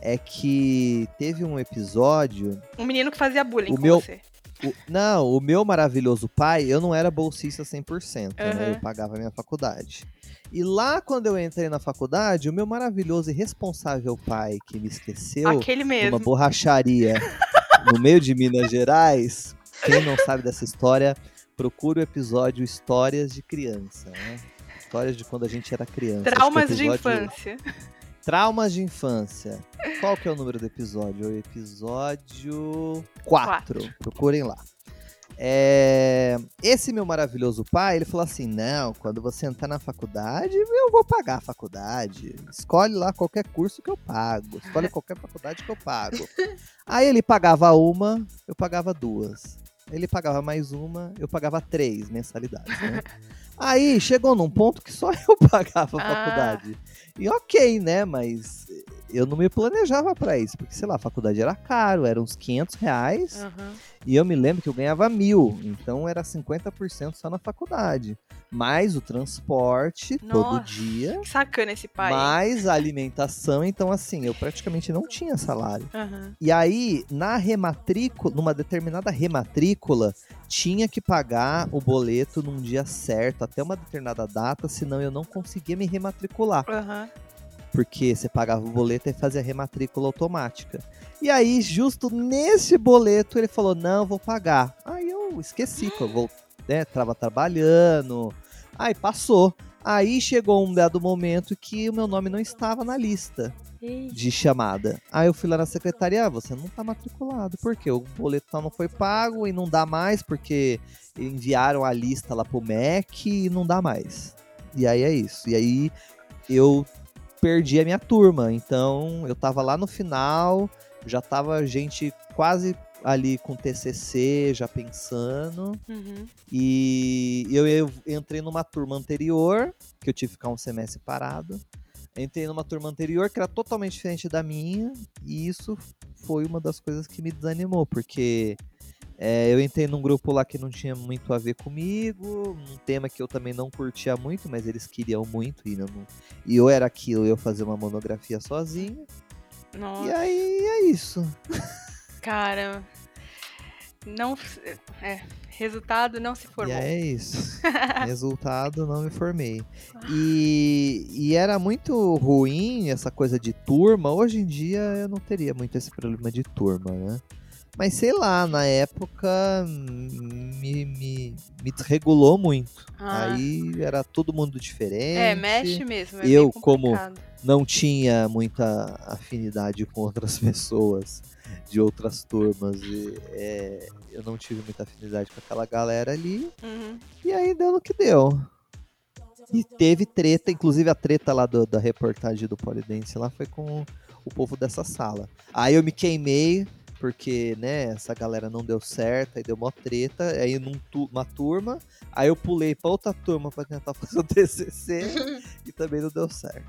É que teve um episódio. Um menino que fazia bullying o com meu, você. O, não, o meu maravilhoso pai, eu não era bolsista 100%, uhum. né? Eu pagava a minha faculdade. E lá, quando eu entrei na faculdade, o meu maravilhoso e responsável pai, que me esqueceu, Aquele mesmo. uma borracharia no meio de Minas Gerais, quem não sabe dessa história, procure o episódio Histórias de Criança, né? Histórias de quando a gente era criança. Traumas de infância. Traumas de infância. Qual que é o número do episódio? O episódio 4. Procurem lá. É... Esse meu maravilhoso pai, ele falou assim: não, quando você entrar na faculdade, eu vou pagar a faculdade. Escolhe lá qualquer curso que eu pago. Escolhe qualquer faculdade que eu pago. *laughs* Aí ele pagava uma, eu pagava duas. Ele pagava mais uma, eu pagava três mensalidades. Né? *laughs* Aí chegou num ponto que só *laughs* eu pagava a ah. faculdade. E ok, né? Mas eu não me planejava para isso, porque, sei lá, a faculdade era caro, eram uns 500 reais, uhum. e eu me lembro que eu ganhava mil, então era 50% só na faculdade. Mais o transporte Nossa, todo dia. Que sacana esse pai. Mais a alimentação, então assim, eu praticamente não tinha salário. Uhum. E aí, na rematrícula, numa determinada rematrícula, tinha que pagar o boleto num dia certo, até uma determinada data, senão eu não conseguia me rematricular. Uhum porque você pagava o boleto e fazia rematrícula automática. E aí, justo nesse boleto, ele falou: Não, vou pagar. Aí eu esqueci que eu vou, né, tava trabalhando. Aí passou. Aí chegou um dado momento que o meu nome não estava na lista de chamada. Aí eu fui lá na secretaria, ah, você não tá matriculado. Por quê? O boleto não foi pago e não dá mais porque enviaram a lista lá pro MEC e não dá mais. E aí é isso. E aí eu perdi a minha turma. Então eu tava lá no final, já tava gente quase ali com TCC, já pensando. Uhum. E eu, eu, entrei numa turma anterior, que eu tive que ficar um semestre parado. Entrei numa turma anterior que era totalmente diferente da minha, e isso foi uma das coisas que me desanimou, porque é, eu entrei num grupo lá que não tinha muito a ver comigo, um tema que eu também não curtia muito, mas eles queriam muito e, não, e eu era aquilo, eu fazer uma monografia sozinho. Nossa. E aí é isso. *laughs* Cara, não. É, resultado não se formou. E é isso. *laughs* resultado não me formei. E, e era muito ruim essa coisa de turma. Hoje em dia eu não teria muito esse problema de turma, né? Mas sei lá, na época me, me, me desregulou muito. Ah. Aí era todo mundo diferente. É, mexe mesmo. É eu, como não tinha muita afinidade com outras *laughs* pessoas de outras turmas, e, é, eu não tive muita afinidade com aquela galera ali. Uhum. E aí deu no que deu. E teve treta, inclusive a treta lá do, da reportagem do Polidense lá foi com o povo dessa sala. Aí eu me queimei, porque, né, essa galera não deu certo, aí deu uma treta, aí numa turma, aí eu pulei pra outra turma pra tentar *laughs* fazer o TCC *laughs* e também não deu certo.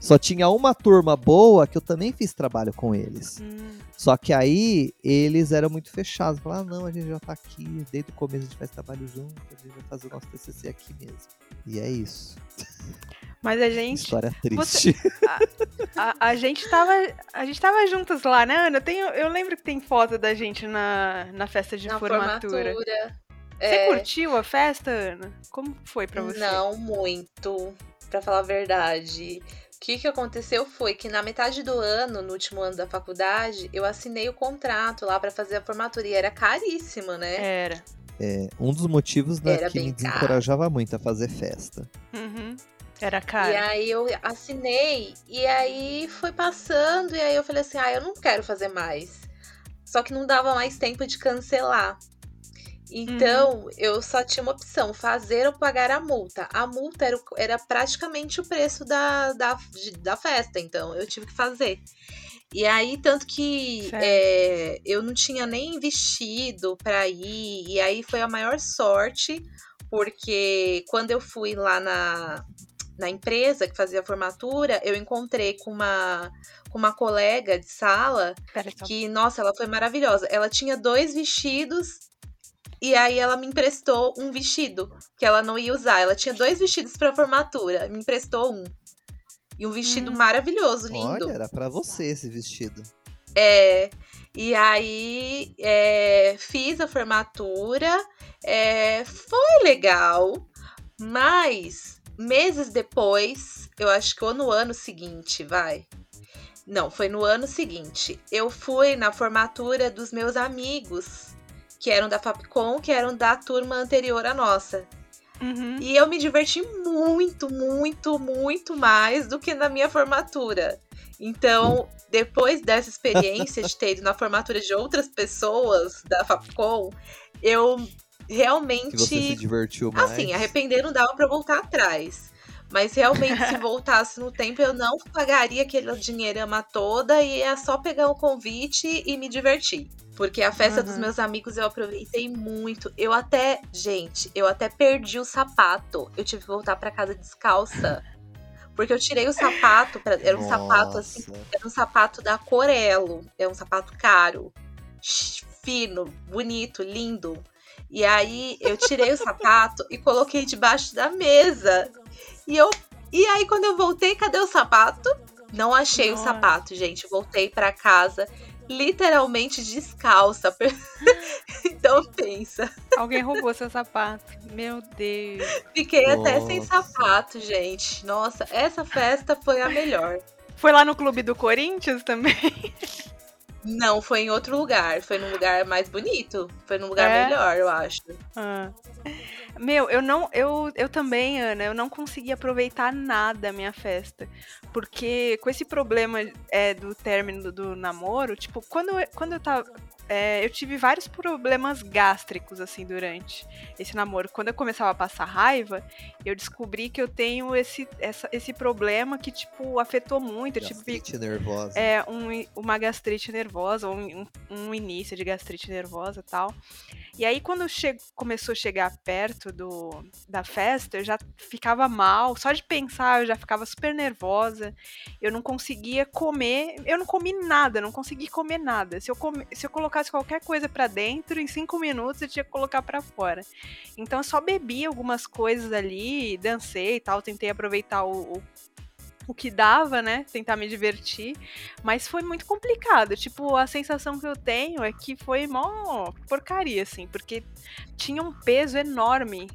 Só tinha uma turma boa que eu também fiz trabalho com eles. Hum. Só que aí eles eram muito fechados. Falaram, ah, não, a gente já tá aqui, desde o começo a gente faz trabalho junto, a gente vai fazer o nosso TCC aqui mesmo. E é isso. Mas a gente. História triste. Você, a, a, a, gente tava. A gente tava juntas lá, né, Ana? Tem, eu lembro que tem foto da gente na, na festa de na formatura. formatura. Você é... curtiu a festa, Ana? Como foi para você? Não muito, para falar a verdade. O que, que aconteceu foi que na metade do ano, no último ano da faculdade, eu assinei o contrato lá para fazer a formatura e era caríssimo, né? Era. É, um dos motivos né, que me desencorajava muito a fazer festa. Uhum. Era caro. E aí eu assinei, e aí foi passando, e aí eu falei assim: ah, eu não quero fazer mais. Só que não dava mais tempo de cancelar. Então, uhum. eu só tinha uma opção: fazer ou pagar a multa. A multa era, era praticamente o preço da, da, da festa, então eu tive que fazer. E aí, tanto que é, eu não tinha nem vestido para ir, e aí foi a maior sorte, porque quando eu fui lá na, na empresa que fazia a formatura, eu encontrei com uma, com uma colega de sala que, nossa, ela foi maravilhosa. Ela tinha dois vestidos E aí ela me emprestou um vestido que ela não ia usar. Ela tinha dois vestidos para formatura, me emprestou um. E um vestido hum. maravilhoso, lindo. Olha, era para você esse vestido. É. E aí é, fiz a formatura, é, foi legal, mas meses depois, eu acho que ou no ano seguinte, vai. Não, foi no ano seguinte. Eu fui na formatura dos meus amigos que eram da Fapcom, que eram da turma anterior à nossa. Uhum. E eu me diverti muito, muito, muito mais do que na minha formatura. Então, depois dessa experiência de ter ido na formatura de outras pessoas da Fapcom, eu realmente. Que você se divertiu mais. Assim, arrepender não dava pra voltar atrás. Mas realmente, se *laughs* voltasse no tempo, eu não pagaria aquela dinheirama toda e ia só pegar um convite e me divertir. Porque a festa uhum. dos meus amigos eu aproveitei muito. Eu até, gente, eu até perdi o sapato. Eu tive que voltar para casa descalça. Porque eu tirei o sapato, pra, era um Nossa. sapato assim, era um sapato da Corelo, é um sapato caro, fino, bonito, lindo. E aí eu tirei o sapato e coloquei debaixo da mesa. E eu e aí quando eu voltei, cadê o sapato? Não achei Nossa. o sapato, gente. Voltei para casa literalmente descalça. *laughs* então pensa. Alguém roubou seu sapato. Meu Deus. Fiquei Nossa. até sem sapato, gente. Nossa, essa festa foi a melhor. Foi lá no clube do Corinthians também? *laughs* Não, foi em outro lugar. Foi num lugar mais bonito. Foi num lugar é? melhor, eu acho. Ah. Meu, eu não. Eu, eu também, Ana, eu não consegui aproveitar nada da minha festa. Porque com esse problema é, do término do, do namoro, tipo, quando, quando eu tava é, eu tive vários problemas gástricos, assim, durante esse namoro. Quando eu começava a passar raiva, eu descobri que eu tenho esse, essa, esse problema que, tipo, afetou muito. Gastrite tipo, nervosa. É, um, uma gastrite nervosa, ou um, um início de gastrite nervosa e tal. E aí, quando começou a chegar perto do, da festa, eu já ficava mal. Só de pensar, eu já ficava super nervosa. Eu não conseguia comer. Eu não comi nada, não consegui comer nada. Se eu, come, se eu colocasse qualquer coisa para dentro, em cinco minutos eu tinha que colocar para fora. Então, eu só bebi algumas coisas ali, dancei e tal. Tentei aproveitar o, o o que dava, né? Tentar me divertir. Mas foi muito complicado. Tipo, a sensação que eu tenho é que foi mó porcaria, assim, porque tinha um peso enorme.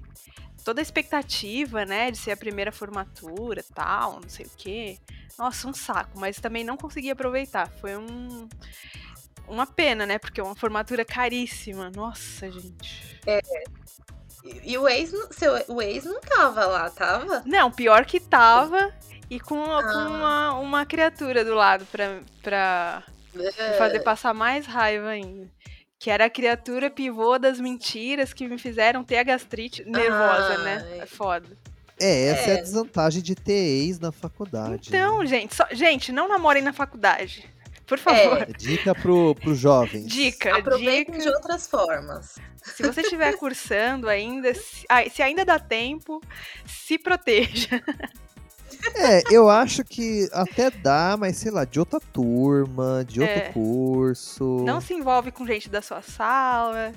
Toda a expectativa, né, de ser a primeira formatura tal, não sei o quê. Nossa, um saco, mas também não consegui aproveitar. Foi um. Uma pena, né? Porque é uma formatura caríssima. Nossa, gente. É, e o ex, seu, o ex não tava lá, tava? Não, pior que tava. E com, ah. com uma, uma criatura do lado pra, pra é. fazer passar mais raiva ainda. Que era a criatura pivô das mentiras que me fizeram ter a gastrite nervosa, né? Ai. né? É foda. É, essa é. é. a desvantagem de ter ex na faculdade. Então, né? gente, só, gente, não namorem na faculdade. Por favor. É. Dica pro, pro jovens. Dica. Aproveitem dica. de outras formas. Se você estiver cursando ainda, se, se ainda dá tempo, se proteja. É, eu acho que até dá, mas sei lá, de outra turma, de outro é. curso. Não se envolve com gente da sua sala.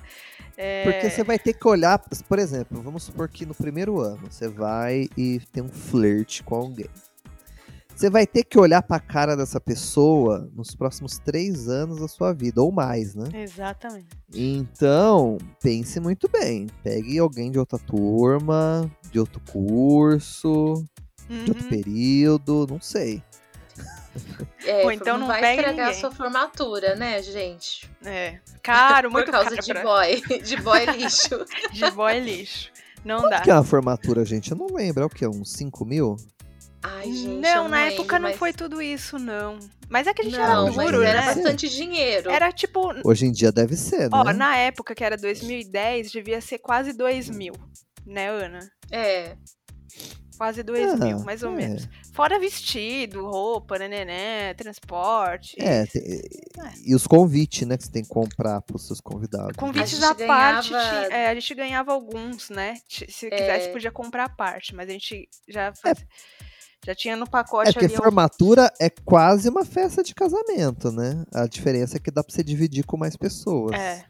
É... Porque você vai ter que olhar, por exemplo, vamos supor que no primeiro ano você vai e tem um flerte com alguém. Você vai ter que olhar pra cara dessa pessoa nos próximos três anos da sua vida, ou mais, né? Exatamente. Então, pense muito bem. Pegue alguém de outra turma, de outro curso, uhum. de outro uhum. período, não sei. É, Ou então não, não vai estragar ninguém. a sua formatura, né, gente? É. Caro, *laughs* muito Por causa caro. de boy. *laughs* De boy lixo. de boy lixo. Não Quanto dá. que é uma formatura, gente? Eu não lembro. É o que? Uns 5 mil? Ai, gente, não, não na lembro, época mas... não foi tudo isso, não. Mas é que a gente não, era duro, né? Era bastante dinheiro. Era tipo. Hoje em dia deve ser, né? Ó, na época que era 2010, devia ser quase 2 mil, né, Ana? É. Quase 2 ah, mil, mais ou é. menos. Fora vestido, roupa, né, né, transporte. É, é, e os convites, né, que você tem que comprar para os seus convidados. Convites à parte, ganhava... é, a gente ganhava alguns, né? Se é. quisesse, podia comprar a parte, mas a gente já é. fazia... Já tinha no pacote É porque formatura é quase uma festa de casamento, né? A diferença é que dá pra você dividir com mais pessoas. É.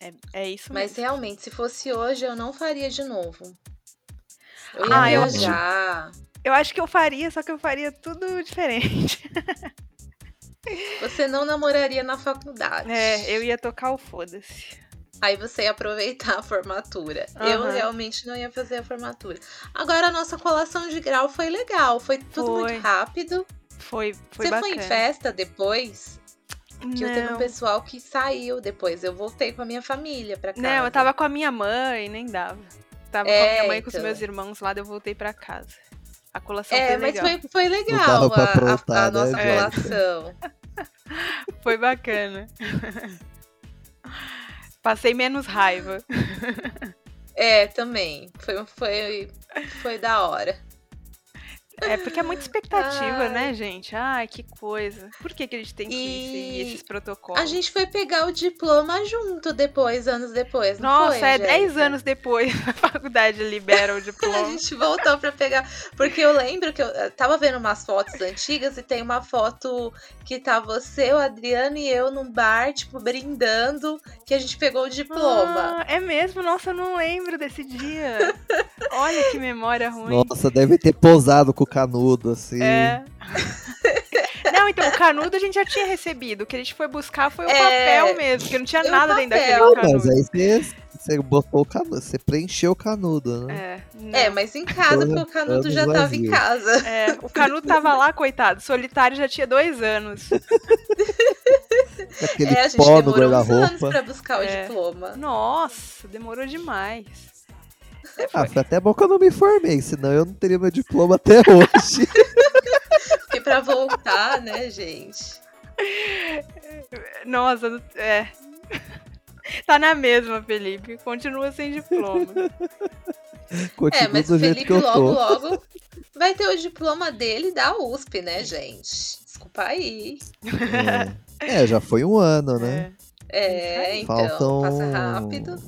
É, é isso Mas mesmo. realmente, se fosse hoje, eu não faria de novo. Eu ia ah, viajar. Eu, eu acho que eu faria, só que eu faria tudo *laughs* diferente. Você não namoraria na faculdade. É, eu ia tocar o foda-se. Aí você ia aproveitar a formatura. Uhum. Eu realmente não ia fazer a formatura. Agora a nossa colação de grau foi legal, foi tudo foi. muito rápido. Foi, foi Você bacana. foi em festa depois? Que eu teve um pessoal que saiu depois. Eu voltei com a minha família pra casa. Não, eu tava com a minha mãe, nem dava. Tava é, com a minha mãe e com então. os meus irmãos lá, eu voltei pra casa. A colação é, foi legal. É, mas foi, foi legal a, a, a, nossa né, colação. *laughs* *laughs* foi bacana. *laughs* Passei menos raiva. *laughs* É, também. Foi, foi, foi da hora. É porque é muita expectativa, Ai. né, gente? Ai, que coisa. Por que, que a gente tem que e... seguir esses protocolos? A gente foi pegar o diploma junto depois, anos depois. Nossa, foi, é 10 anos depois *laughs* a faculdade libera o *laughs* diploma. a gente voltou pra pegar. Porque eu lembro que eu tava vendo umas fotos antigas e tem uma foto que tá você, o Adriano e eu num bar, tipo, brindando, que a gente pegou o diploma. Ah, é mesmo? Nossa, eu não lembro desse dia. *laughs* Olha que memória ruim. Nossa, deve ter posado com canudo, assim. É. *laughs* Não, então, o canudo a gente já tinha recebido. O que a gente foi buscar foi o é... papel mesmo, porque não tinha nada dentro daquele canudo. Mas aí você, você botou o canudo, você preencheu o canudo, né? É, é mas em casa, porque o canudo já tava em casa. É, o canudo tava lá, coitado. Solitário já tinha dois anos. Aquele é, a gente pó no anos pra buscar o é. diploma. Nossa, demorou demais. É, ah, foi até bom que eu não me formei, senão eu não teria meu diploma até hoje. *laughs* Porque pra voltar, né, gente? Nossa, é. Tá na mesma, Felipe. Continua sem diploma. Continua é, mas o Felipe logo, logo vai ter o diploma dele da USP, né, gente? Desculpa aí. É, é já foi um ano, né? É. É, então, faltam, passa rápido.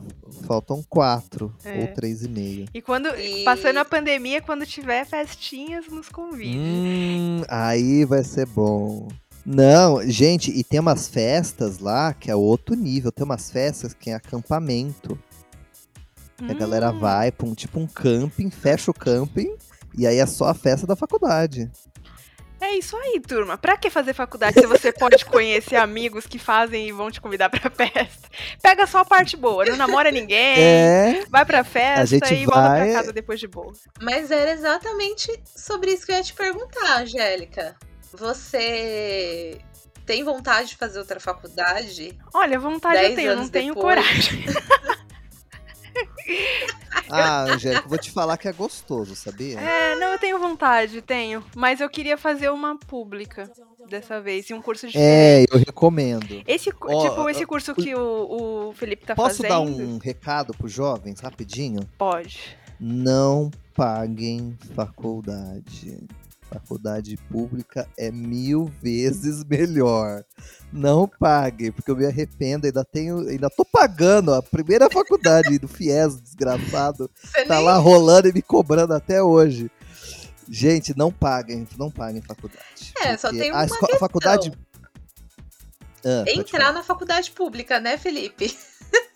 Faltam quatro é. ou três e meio. E quando, e... passando a pandemia, quando tiver festinhas, nos convide. Hum, aí vai ser bom. Não, gente, e tem umas festas lá que é outro nível. Tem umas festas que é acampamento. Hum. A galera hum. vai pra um tipo um camping, fecha o camping, e aí é só a festa da faculdade. É isso aí, turma. Pra que fazer faculdade se você pode conhecer amigos que fazem e vão te convidar pra *laughs* festa? Pega só a parte boa, não namora ninguém, é, vai pra festa e vai... volta pra casa depois de boa. Mas era exatamente sobre isso que eu ia te perguntar, Angélica. Você tem vontade de fazer outra faculdade? Olha, vontade eu tenho, não tenho depois. coragem. *laughs* *laughs* Ah, Angélica, vou te falar que é gostoso, sabia? É, não, eu tenho vontade, tenho. Mas eu queria fazer uma pública dessa vez, e um curso de. É, eu recomendo. Esse, oh, tipo, esse curso que o, o Felipe tá posso fazendo. Posso dar um recado pros jovens, rapidinho? Pode. Não paguem faculdade faculdade pública é mil vezes *laughs* melhor. Não pague, porque eu me arrependo, ainda tenho, ainda tô pagando a primeira faculdade do FIES, desgraçado. Você tá nem... lá rolando e me cobrando até hoje. Gente, não paguem, não paguem faculdade. É, só tem uma a, a faculdade ah, Entrar na faculdade pública, né, Felipe? *laughs*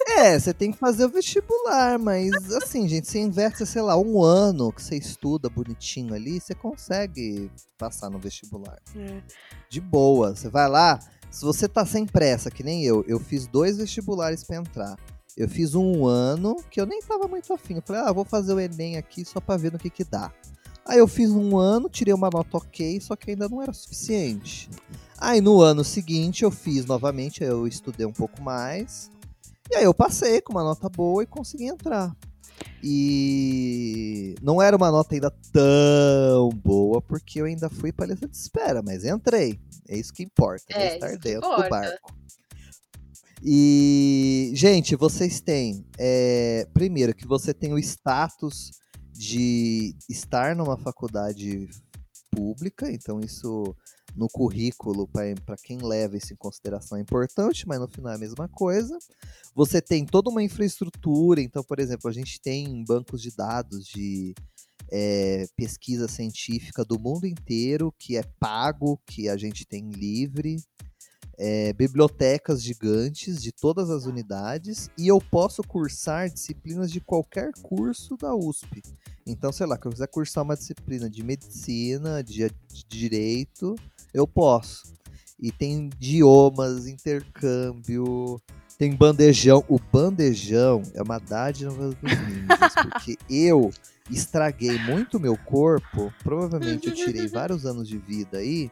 É, você tem que fazer o vestibular, mas assim, gente, você investe, sei lá, um ano que você estuda bonitinho ali, você consegue passar no vestibular. É. De boa. Você vai lá, se você tá sem pressa, que nem eu, eu fiz dois vestibulares para entrar. Eu fiz um ano que eu nem tava muito afim. Eu falei, ah, vou fazer o Enem aqui só pra ver no que que dá. Aí eu fiz um ano, tirei uma nota ok, só que ainda não era suficiente. Aí no ano seguinte eu fiz novamente, eu estudei um pouco mais. E aí eu passei com uma nota boa e consegui entrar. E não era uma nota ainda tão boa, porque eu ainda fui para lista de espera, mas entrei. É isso que importa, é, estar dentro importa. do barco. E, gente, vocês têm. É, primeiro, que você tem o status de estar numa faculdade pública, então isso no currículo, para quem leva isso em consideração, é importante, mas no final é a mesma coisa. Você tem toda uma infraestrutura, então, por exemplo, a gente tem bancos de dados de é, pesquisa científica do mundo inteiro, que é pago, que a gente tem livre. é, bibliotecas gigantes de todas as unidades e eu posso cursar disciplinas de qualquer curso da USP. Então, sei lá, que eu quiser cursar uma disciplina de medicina, de, de direito, eu posso. E tem idiomas, intercâmbio, tem bandejão. O bandejão é uma dádiva dos ninjas, porque eu estraguei muito meu corpo. Provavelmente eu tirei *laughs* vários anos de vida aí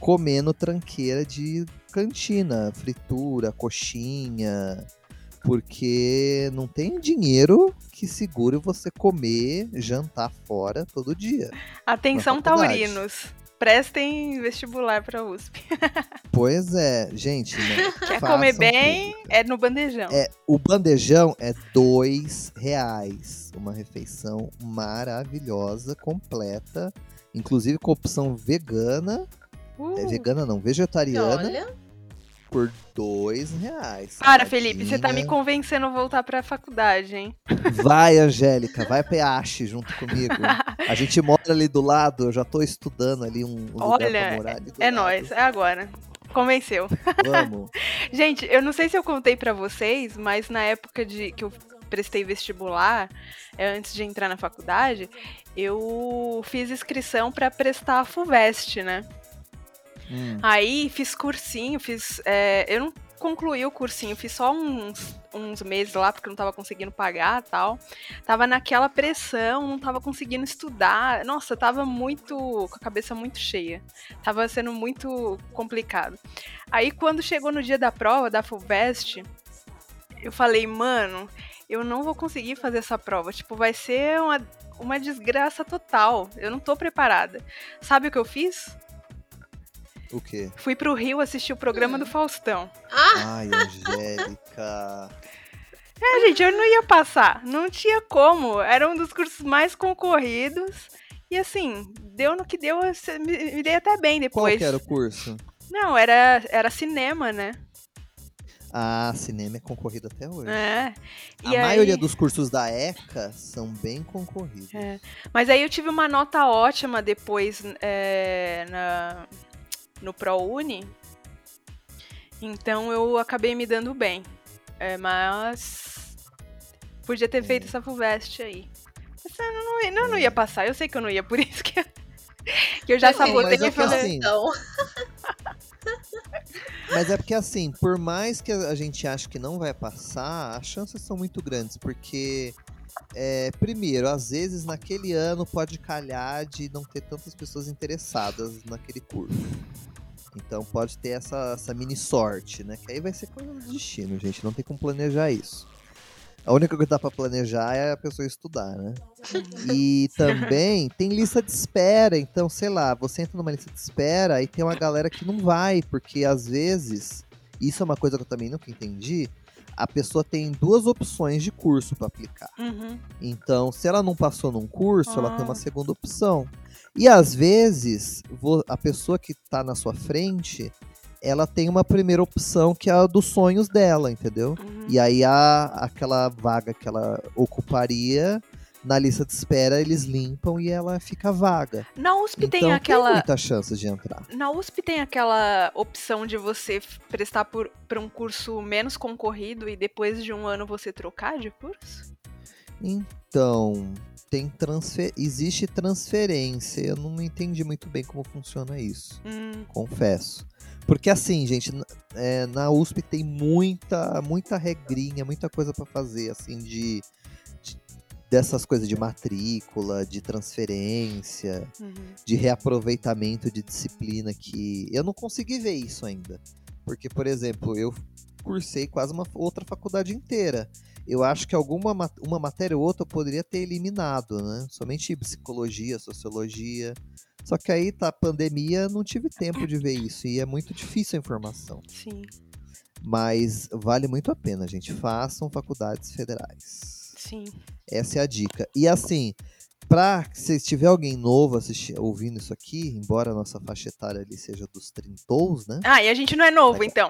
comendo tranqueira de cantina, fritura, coxinha, porque não tem dinheiro que segure você comer, jantar fora todo dia. Atenção, taurinos. Prestem vestibular para USP. *laughs* pois é, gente. Né, Quer comer bem? Pública. É no bandejão. É, o bandejão é dois reais. Uma refeição maravilhosa, completa, inclusive com opção vegana Uh. É vegana não, vegetariana. Olha. Por dois reais. Para, Felipe, você tá me convencendo a voltar pra faculdade, hein? Vai, Angélica, vai pra Yashi junto comigo. A gente mora ali do lado, eu já tô estudando ali um, um Olha, lugar pra morar ali do é nós, é agora. Convenceu. Vamos. *laughs* gente, eu não sei se eu contei para vocês, mas na época de que eu prestei vestibular, é, antes de entrar na faculdade, eu fiz inscrição para prestar a FUVEST, né? Hum. Aí fiz cursinho, fiz. É, eu não concluí o cursinho, fiz só uns, uns meses lá, porque não tava conseguindo pagar tal. Tava naquela pressão, não tava conseguindo estudar. Nossa, tava muito. com a cabeça muito cheia. Tava sendo muito complicado. Aí quando chegou no dia da prova, da FUVEST, eu falei, mano, eu não vou conseguir fazer essa prova. Tipo, vai ser uma, uma desgraça total. Eu não tô preparada. Sabe o que eu fiz? O quê? Fui pro Rio assistir o programa do Faustão. Ah! Ai, Angélica. É, gente, eu não ia passar. Não tinha como. Era um dos cursos mais concorridos. E assim, deu no que deu, me, me dei até bem depois. Qual que era o curso? Não, era, era cinema, né? Ah, cinema é concorrido até hoje. É. E a aí... maioria dos cursos da ECA são bem concorridos. É. Mas aí eu tive uma nota ótima depois é, na, no ProUni. Então eu acabei me dando bem. É, mas podia ter feito essa FUVEST aí. Mas eu não, não, não ia passar, eu sei que eu não ia, por *laughs* isso que, que eu já sabotei e falei. Assim, então. *laughs* mas é porque assim, por mais que a gente ache que não vai passar, as chances são muito grandes, porque é, primeiro, às vezes naquele ano pode calhar de não ter tantas pessoas interessadas naquele curso. Então pode ter essa, essa mini sorte, né? Que aí vai ser coisa do destino, gente. Não tem como planejar isso. A única coisa que dá pra planejar é a pessoa estudar, né? E *laughs* também tem lista de espera. Então, sei lá, você entra numa lista de espera e tem uma galera que não vai, porque às vezes, isso é uma coisa que eu também nunca entendi. A pessoa tem duas opções de curso para aplicar. Uhum. Então, se ela não passou num curso, ela tem uma ah. segunda opção. E às vezes, a pessoa que está na sua frente, ela tem uma primeira opção que é a dos sonhos dela, entendeu? Uhum. E aí a, aquela vaga que ela ocuparia na lista de espera eles limpam e ela fica vaga. Na USP então, tem aquela. Tem muita chance de entrar. Na USP tem aquela opção de você prestar para um curso menos concorrido e depois de um ano você trocar de curso? Então, tem transfer... existe transferência. Eu não entendi muito bem como funciona isso. Hum. Confesso. Porque assim, gente, é, na USP tem muita, muita regrinha, muita coisa para fazer, assim, de, de, dessas coisas de matrícula, de transferência, uhum. de reaproveitamento de disciplina que eu não consegui ver isso ainda. Porque, por exemplo, eu cursei quase uma outra faculdade inteira eu acho que alguma uma matéria ou outra eu poderia ter eliminado, né? Somente psicologia, sociologia. Só que aí tá a pandemia, não tive tempo de ver isso e é muito difícil a informação. Sim. Mas vale muito a pena, gente. Façam faculdades federais. Sim. Essa é a dica. E assim, pra se tiver alguém novo assistir, ouvindo isso aqui, embora a nossa faixa etária ali seja dos 30, né? Ah, e a gente não é novo, então.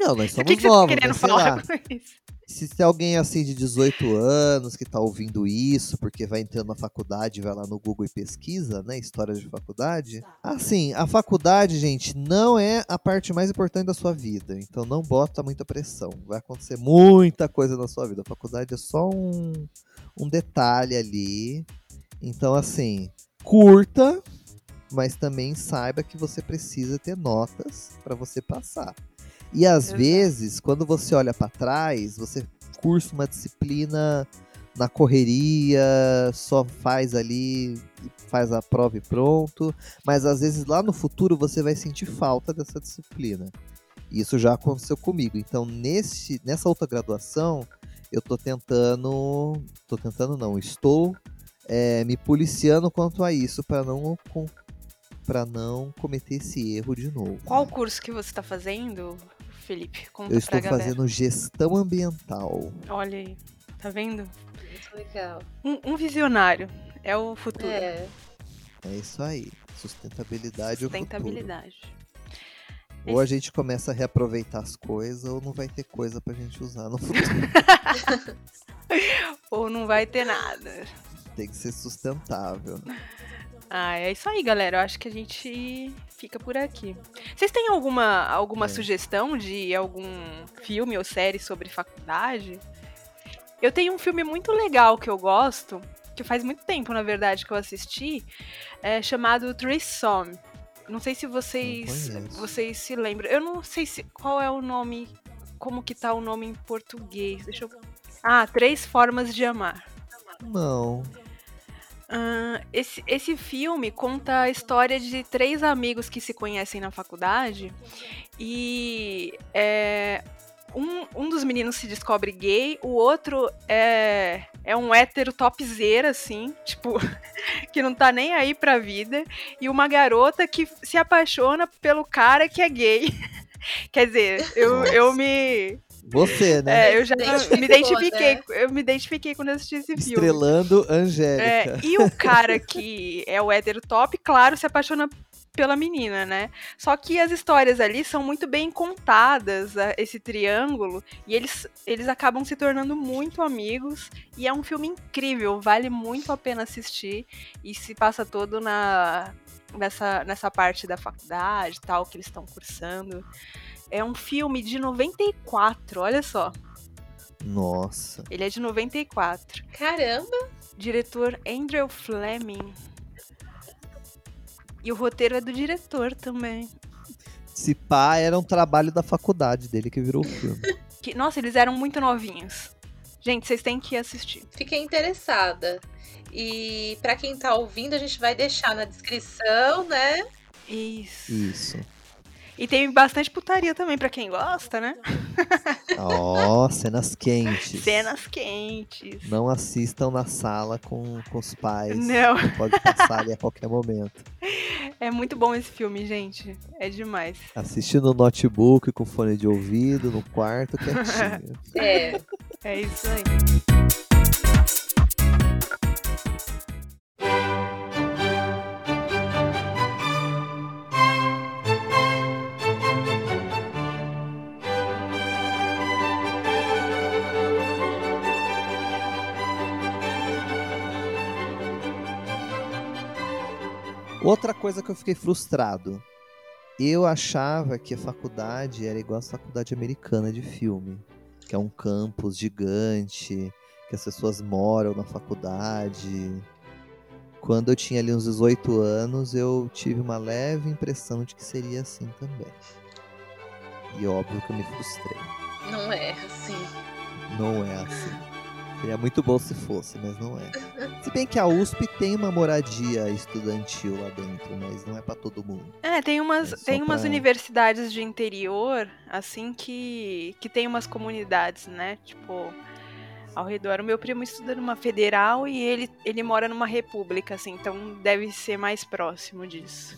Não, nós *laughs* somos que que novos. Você tá querendo falar com isso? Se tem alguém assim de 18 anos que tá ouvindo isso, porque vai entrando na faculdade, vai lá no Google e pesquisa, né? História de faculdade. Assim, a faculdade, gente, não é a parte mais importante da sua vida. Então não bota muita pressão. Vai acontecer muita coisa na sua vida. A faculdade é só um, um detalhe ali. Então, assim, curta, mas também saiba que você precisa ter notas para você passar. E às Exato. vezes, quando você olha para trás, você cursa uma disciplina na correria, só faz ali, faz a prova e pronto, mas às vezes lá no futuro você vai sentir falta dessa disciplina. Isso já aconteceu comigo. Então, nesse, nessa outra graduação, eu tô tentando, tô tentando não, estou é, me policiando quanto a isso para não para não cometer esse erro de novo. Qual curso que você está fazendo? Felipe? Conta Eu estou fazendo gestão ambiental. Olha aí, tá vendo? Muito legal. Um, um visionário. É o futuro. É. É isso aí. Sustentabilidade, Sustentabilidade. Ou a gente começa a reaproveitar as coisas, ou não vai ter coisa pra gente usar no futuro. *laughs* ou não vai ter nada. Tem que ser sustentável. Ah, é isso aí, galera. Eu acho que a gente fica por aqui. Vocês têm alguma, alguma é. sugestão de algum filme ou série sobre faculdade? Eu tenho um filme muito legal que eu gosto, que faz muito tempo, na verdade, que eu assisti, é chamado Threesome. Não sei se vocês vocês se lembram. Eu não sei se qual é o nome, como que tá o nome em português. Deixa eu Ah, Três Formas de Amar. Não. Uh, esse, esse filme conta a história de três amigos que se conhecem na faculdade e é, um, um dos meninos se descobre gay, o outro é, é um hétero topzera, assim, *laughs* tipo, que não tá nem aí pra vida, e uma garota que se apaixona pelo cara que é gay. *laughs* Quer dizer, eu, eu me você, né? É, eu já me identifiquei. Né? Eu me identifiquei quando assisti esse filme. Estrelando Angélica. É, e o cara que é o hétero top, claro, se apaixona pela menina, né? Só que as histórias ali são muito bem contadas, esse triângulo, e eles, eles acabam se tornando muito amigos, e é um filme incrível, vale muito a pena assistir, e se passa todo na nessa, nessa parte da faculdade tal, que eles estão cursando. É um filme de 94, olha só. Nossa. Ele é de 94. Caramba! Diretor Andrew Fleming. E o roteiro é do diretor também. Se pá, era um trabalho da faculdade dele que virou o filme. *laughs* que, nossa, eles eram muito novinhos. Gente, vocês têm que assistir. Fiquei interessada. E para quem tá ouvindo, a gente vai deixar na descrição, né? Isso. Isso. E tem bastante putaria também, para quem gosta, né? Ó, oh, cenas quentes. Cenas quentes. Não assistam na sala com, com os pais. Não. Pode passar ali a qualquer momento. É muito bom esse filme, gente. É demais. Assiste no notebook, com fone de ouvido, no quarto, quietinho. *laughs* é. É isso aí. Outra coisa que eu fiquei frustrado. Eu achava que a faculdade era igual a faculdade americana de filme, que é um campus gigante, que as pessoas moram na faculdade. Quando eu tinha ali uns 18 anos, eu tive uma leve impressão de que seria assim também. E óbvio que eu me frustrei. Não é assim. Não é assim. Seria muito bom se fosse, mas não é. Se bem que a USP tem uma moradia estudantil lá dentro, mas não é para todo mundo. É, tem umas, é tem umas universidades de interior, assim, que, que tem umas comunidades, né? Tipo, ao redor. O meu primo estuda numa federal e ele, ele mora numa república, assim, então deve ser mais próximo disso.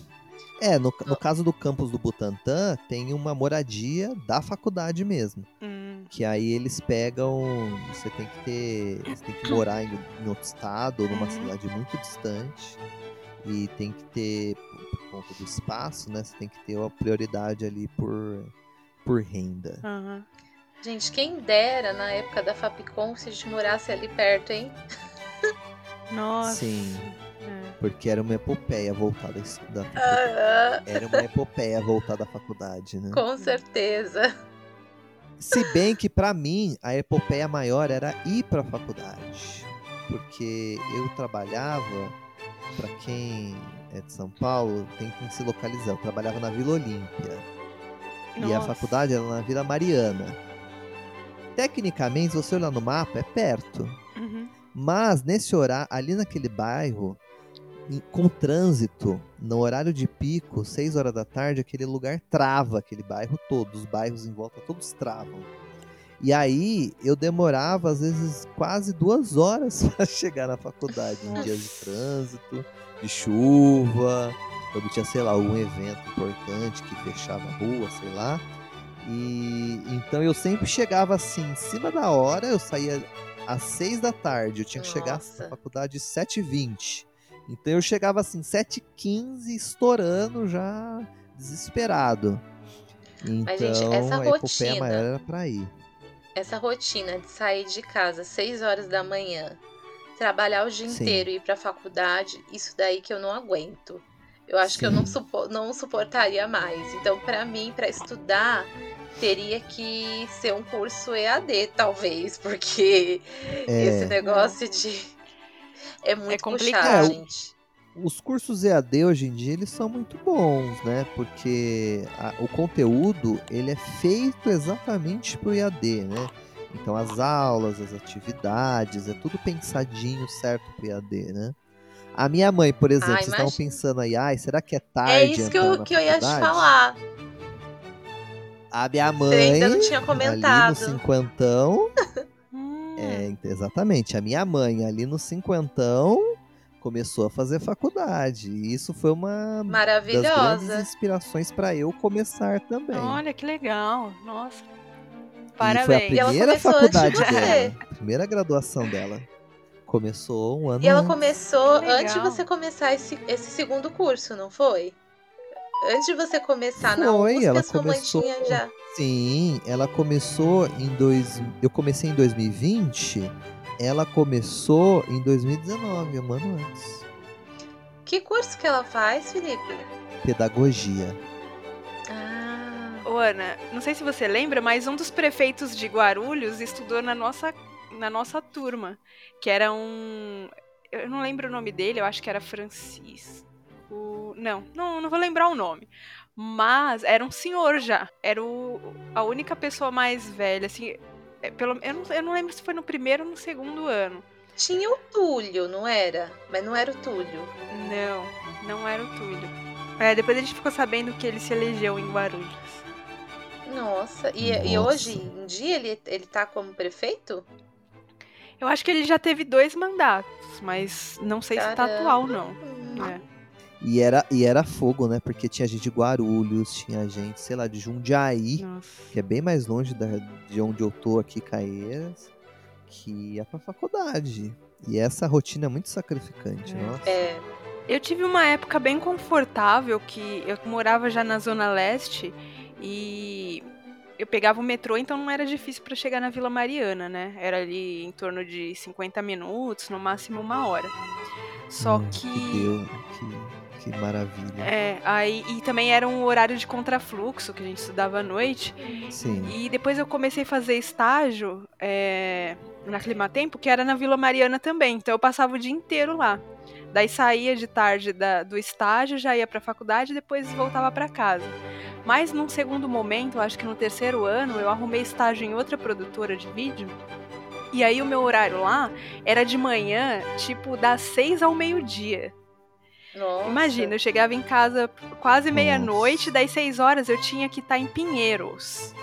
É, no, no caso do campus do Butantã, tem uma moradia da faculdade mesmo. Hum. Que aí eles pegam. Você tem que ter. Você tem que morar em, em outro estado ou numa uhum. cidade muito distante. E tem que ter, por, por, conta do espaço, né? Você tem que ter uma prioridade ali por, por renda. Uhum. Gente, quem dera na época da Fapcom se a gente morasse ali perto, hein? Nossa. Sim. É. Porque era uma epopeia voltada da uh... Era uma epopeia voltada à faculdade, né? Com certeza. Se bem que para mim a epopeia maior era ir para a faculdade, porque eu trabalhava para quem é de São Paulo, tem que se localizar. Eu trabalhava na Vila Olímpia. Nossa. E a faculdade era na Vila Mariana. Tecnicamente, se você olhar no mapa, é perto. Uhum. Mas nesse horário, ali naquele bairro, com trânsito, no horário de pico, 6 horas da tarde, aquele lugar trava aquele bairro todo, os bairros em volta todos travam. E aí eu demorava às vezes quase duas horas *laughs* para chegar na faculdade em dias de trânsito, de chuva, quando tinha, sei lá, algum evento importante que fechava a rua, sei lá. E então eu sempre chegava assim, em cima da hora, eu saía às seis da tarde, eu tinha que Nossa. chegar na faculdade às 7h20. Então eu chegava assim, 7h15, estourando já, desesperado. Então, Mas, gente, essa a rotina, maior era pra ir. Essa rotina de sair de casa às 6 horas da manhã, trabalhar o dia Sim. inteiro e ir pra faculdade, isso daí que eu não aguento. Eu acho Sim. que eu não, supo não suportaria mais. Então, para mim, para estudar, teria que ser um curso EAD, talvez, *laughs* porque é. esse negócio de. É muito é complicado, gente. Os cursos EAD hoje em dia eles são muito bons, né? Porque a, o conteúdo ele é feito exatamente para o EAD, né? Então as aulas, as atividades, é tudo pensadinho certo para o EAD, né? A minha mãe, por exemplo, ah, vocês estavam pensando aí, ai, será que é tarde? É isso que eu, que eu ia te falar. A minha mãe. Você ainda não tinha comentado. Ali no cinquentão. *laughs* é, exatamente. A minha mãe, ali no cinquentão, começou a fazer faculdade. E isso foi uma Maravilhosa. das grandes inspirações para eu começar também. Olha que legal. Nossa. Parabéns. E foi a primeira faculdade dela, a primeira graduação dela. Começou um ano E ela antes. começou antes de você começar esse, esse segundo curso, não foi? Antes de você começar Foi, na USP, ela a sua começou, mãe tinha já. Sim, ela começou em dois. Eu comecei em 2020. Ela começou em 2019, um ano antes. Que curso que ela faz, Felipe? Pedagogia. Ah. Ô, Ana, não sei se você lembra, mas um dos prefeitos de Guarulhos estudou na nossa, na nossa turma. Que era um. Eu não lembro o nome dele, eu acho que era Francisco. Não, não, não vou lembrar o nome. Mas era um senhor já. Era o, a única pessoa mais velha, assim. É, pelo, eu, não, eu não lembro se foi no primeiro ou no segundo ano. Tinha o Túlio, não era? Mas não era o Túlio. Não, não era o Túlio. É, depois a gente ficou sabendo que ele se elegeu em Guarulhos. Nossa, e, Nossa. e hoje em dia ele, ele tá como prefeito? Eu acho que ele já teve dois mandatos, mas não sei Caramba. se tá atual, não. Hum. É. E era, e era fogo, né? Porque tinha gente de Guarulhos, tinha gente, sei lá, de Jundiaí, Nossa. que é bem mais longe da, de onde eu tô aqui, Caeiras, que ia pra faculdade. E essa rotina é muito sacrificante, é. nossa. É. Eu tive uma época bem confortável que eu morava já na Zona Leste e eu pegava o metrô, então não era difícil para chegar na Vila Mariana, né? Era ali em torno de 50 minutos, no máximo uma hora. Só hum, que. que, deu, que que maravilha. É, aí e também era um horário de contrafluxo que a gente estudava à noite. Sim. E depois eu comecei a fazer estágio é, na Climatempo, que era na Vila Mariana também. Então eu passava o dia inteiro lá. Daí saía de tarde da, do estágio, já ia para a faculdade e depois voltava para casa. Mas num segundo momento, acho que no terceiro ano, eu arrumei estágio em outra produtora de vídeo. E aí o meu horário lá era de manhã, tipo das seis ao meio-dia. Nossa. Imagina, eu chegava em casa quase meia-noite, das seis horas eu tinha que estar tá em Pinheiros.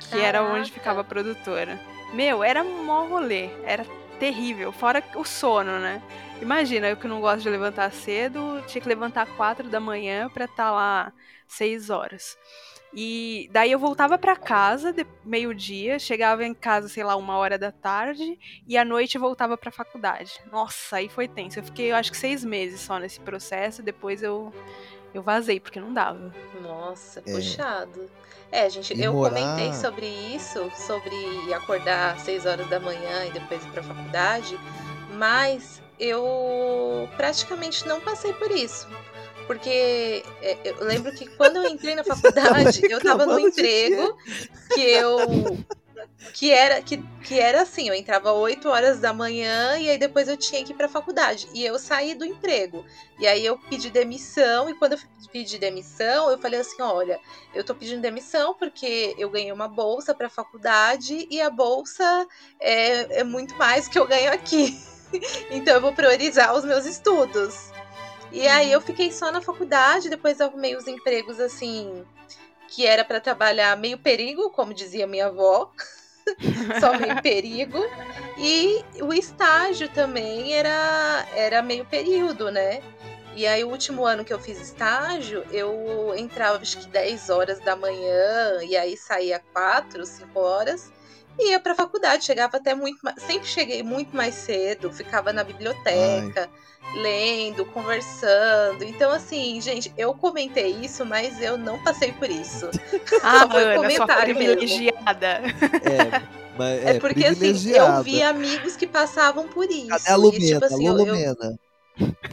Que Caraca. era onde ficava a produtora. Meu, era mó rolê. Era terrível. Fora o sono, né? Imagina, eu que não gosto de levantar cedo, tinha que levantar quatro da manhã pra estar tá lá seis horas. E daí eu voltava para casa meio-dia, chegava em casa, sei lá, uma hora da tarde, e à noite voltava para a faculdade. Nossa, aí foi tenso. Eu fiquei, eu acho que seis meses só nesse processo, depois eu, eu vazei, porque não dava. Nossa, é. puxado. É, gente, e eu morar... comentei sobre isso, sobre acordar às 6 horas da manhã e depois ir pra faculdade, mas eu praticamente não passei por isso. Porque é, eu lembro que quando eu entrei na faculdade, *laughs* eu tava no emprego que eu que era que, que era assim, eu entrava 8 horas da manhã e aí depois eu tinha que ir para faculdade. E eu saí do emprego. E aí eu pedi demissão e quando eu pedi demissão, eu falei assim, olha, eu tô pedindo demissão porque eu ganhei uma bolsa para faculdade e a bolsa é, é muito mais que eu ganho aqui. *laughs* então eu vou priorizar os meus estudos. E aí eu fiquei só na faculdade, depois arrumei os empregos assim que era para trabalhar meio perigo, como dizia minha avó. *laughs* só meio perigo. E o estágio também era, era meio período, né? E aí, o último ano que eu fiz estágio, eu entrava acho que 10 horas da manhã, e aí saía 4, 5 horas, e ia pra faculdade. Chegava até muito mais. Sempre cheguei muito mais cedo, ficava na biblioteca. Ai lendo, conversando. Então, assim, gente, eu comentei isso, mas eu não passei por isso. Ah, *laughs* Só foi Ana, comentário privilegiada. É, mas é, é porque assim, eu vi amigos que passavam por isso. Cadê a Lumena? E, tipo, assim, eu, eu,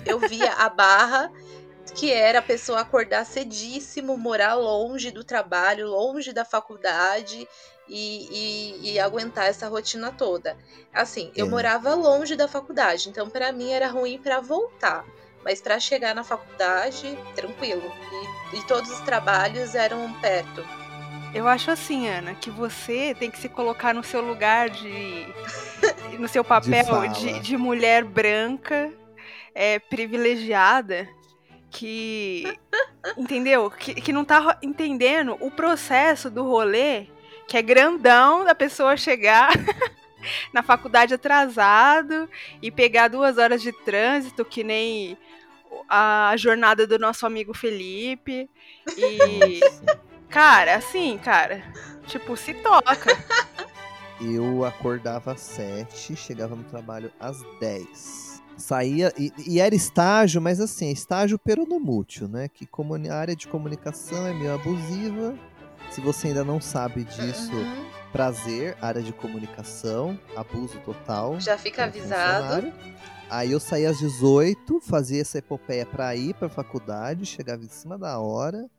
eu via a barra que era a pessoa acordar cedíssimo, morar longe do trabalho, longe da faculdade e, e, e aguentar essa rotina toda. Assim, é. eu morava longe da faculdade, então para mim era ruim para voltar. Mas para chegar na faculdade, tranquilo. E, e todos os trabalhos eram perto. Eu acho assim, Ana, que você tem que se colocar no seu lugar de. *laughs* no seu papel de, de, de mulher branca, é, privilegiada, que. entendeu? Que, que não tá entendendo o processo do rolê que é grandão da pessoa chegar *laughs* na faculdade atrasado e pegar duas horas de trânsito, que nem a jornada do nosso amigo Felipe. E. cara, assim, cara, tipo, se toca. Eu acordava às sete, chegava no trabalho às dez. Saía, e, e, era estágio, mas assim, estágio peronomútil, né? Que a área de comunicação é meio abusiva, se você ainda não sabe disso, uhum. prazer, área de comunicação, abuso total. Já fica avisado. Aí eu saía às 18, fazia essa epopeia para ir para faculdade, chegava em cima da hora.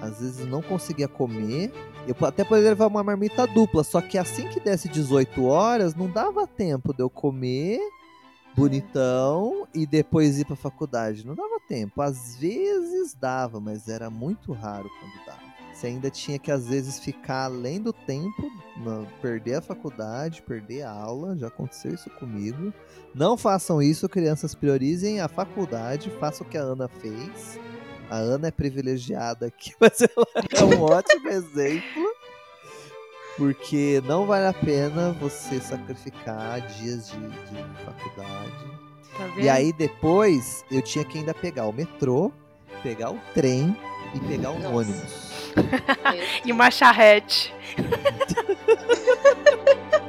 Às vezes não conseguia comer. Eu até poderia levar uma marmita dupla, só que assim que desse 18 horas, não dava tempo de eu comer bonitão e depois ir para faculdade. Não dava tempo. Às vezes dava, mas era muito raro quando dava. Você ainda tinha que, às vezes, ficar além do tempo, perder a faculdade, perder a aula. Já aconteceu isso comigo. Não façam isso, crianças. Priorizem a faculdade. Façam o que a Ana fez. A Ana é privilegiada aqui, *laughs* mas ela é um ótimo exemplo. Porque não vale a pena você sacrificar dias de, de faculdade. Tá e aí depois eu tinha que ainda pegar o metrô, pegar o trem e pegar um Nossa. ônibus e uma charrete. *laughs*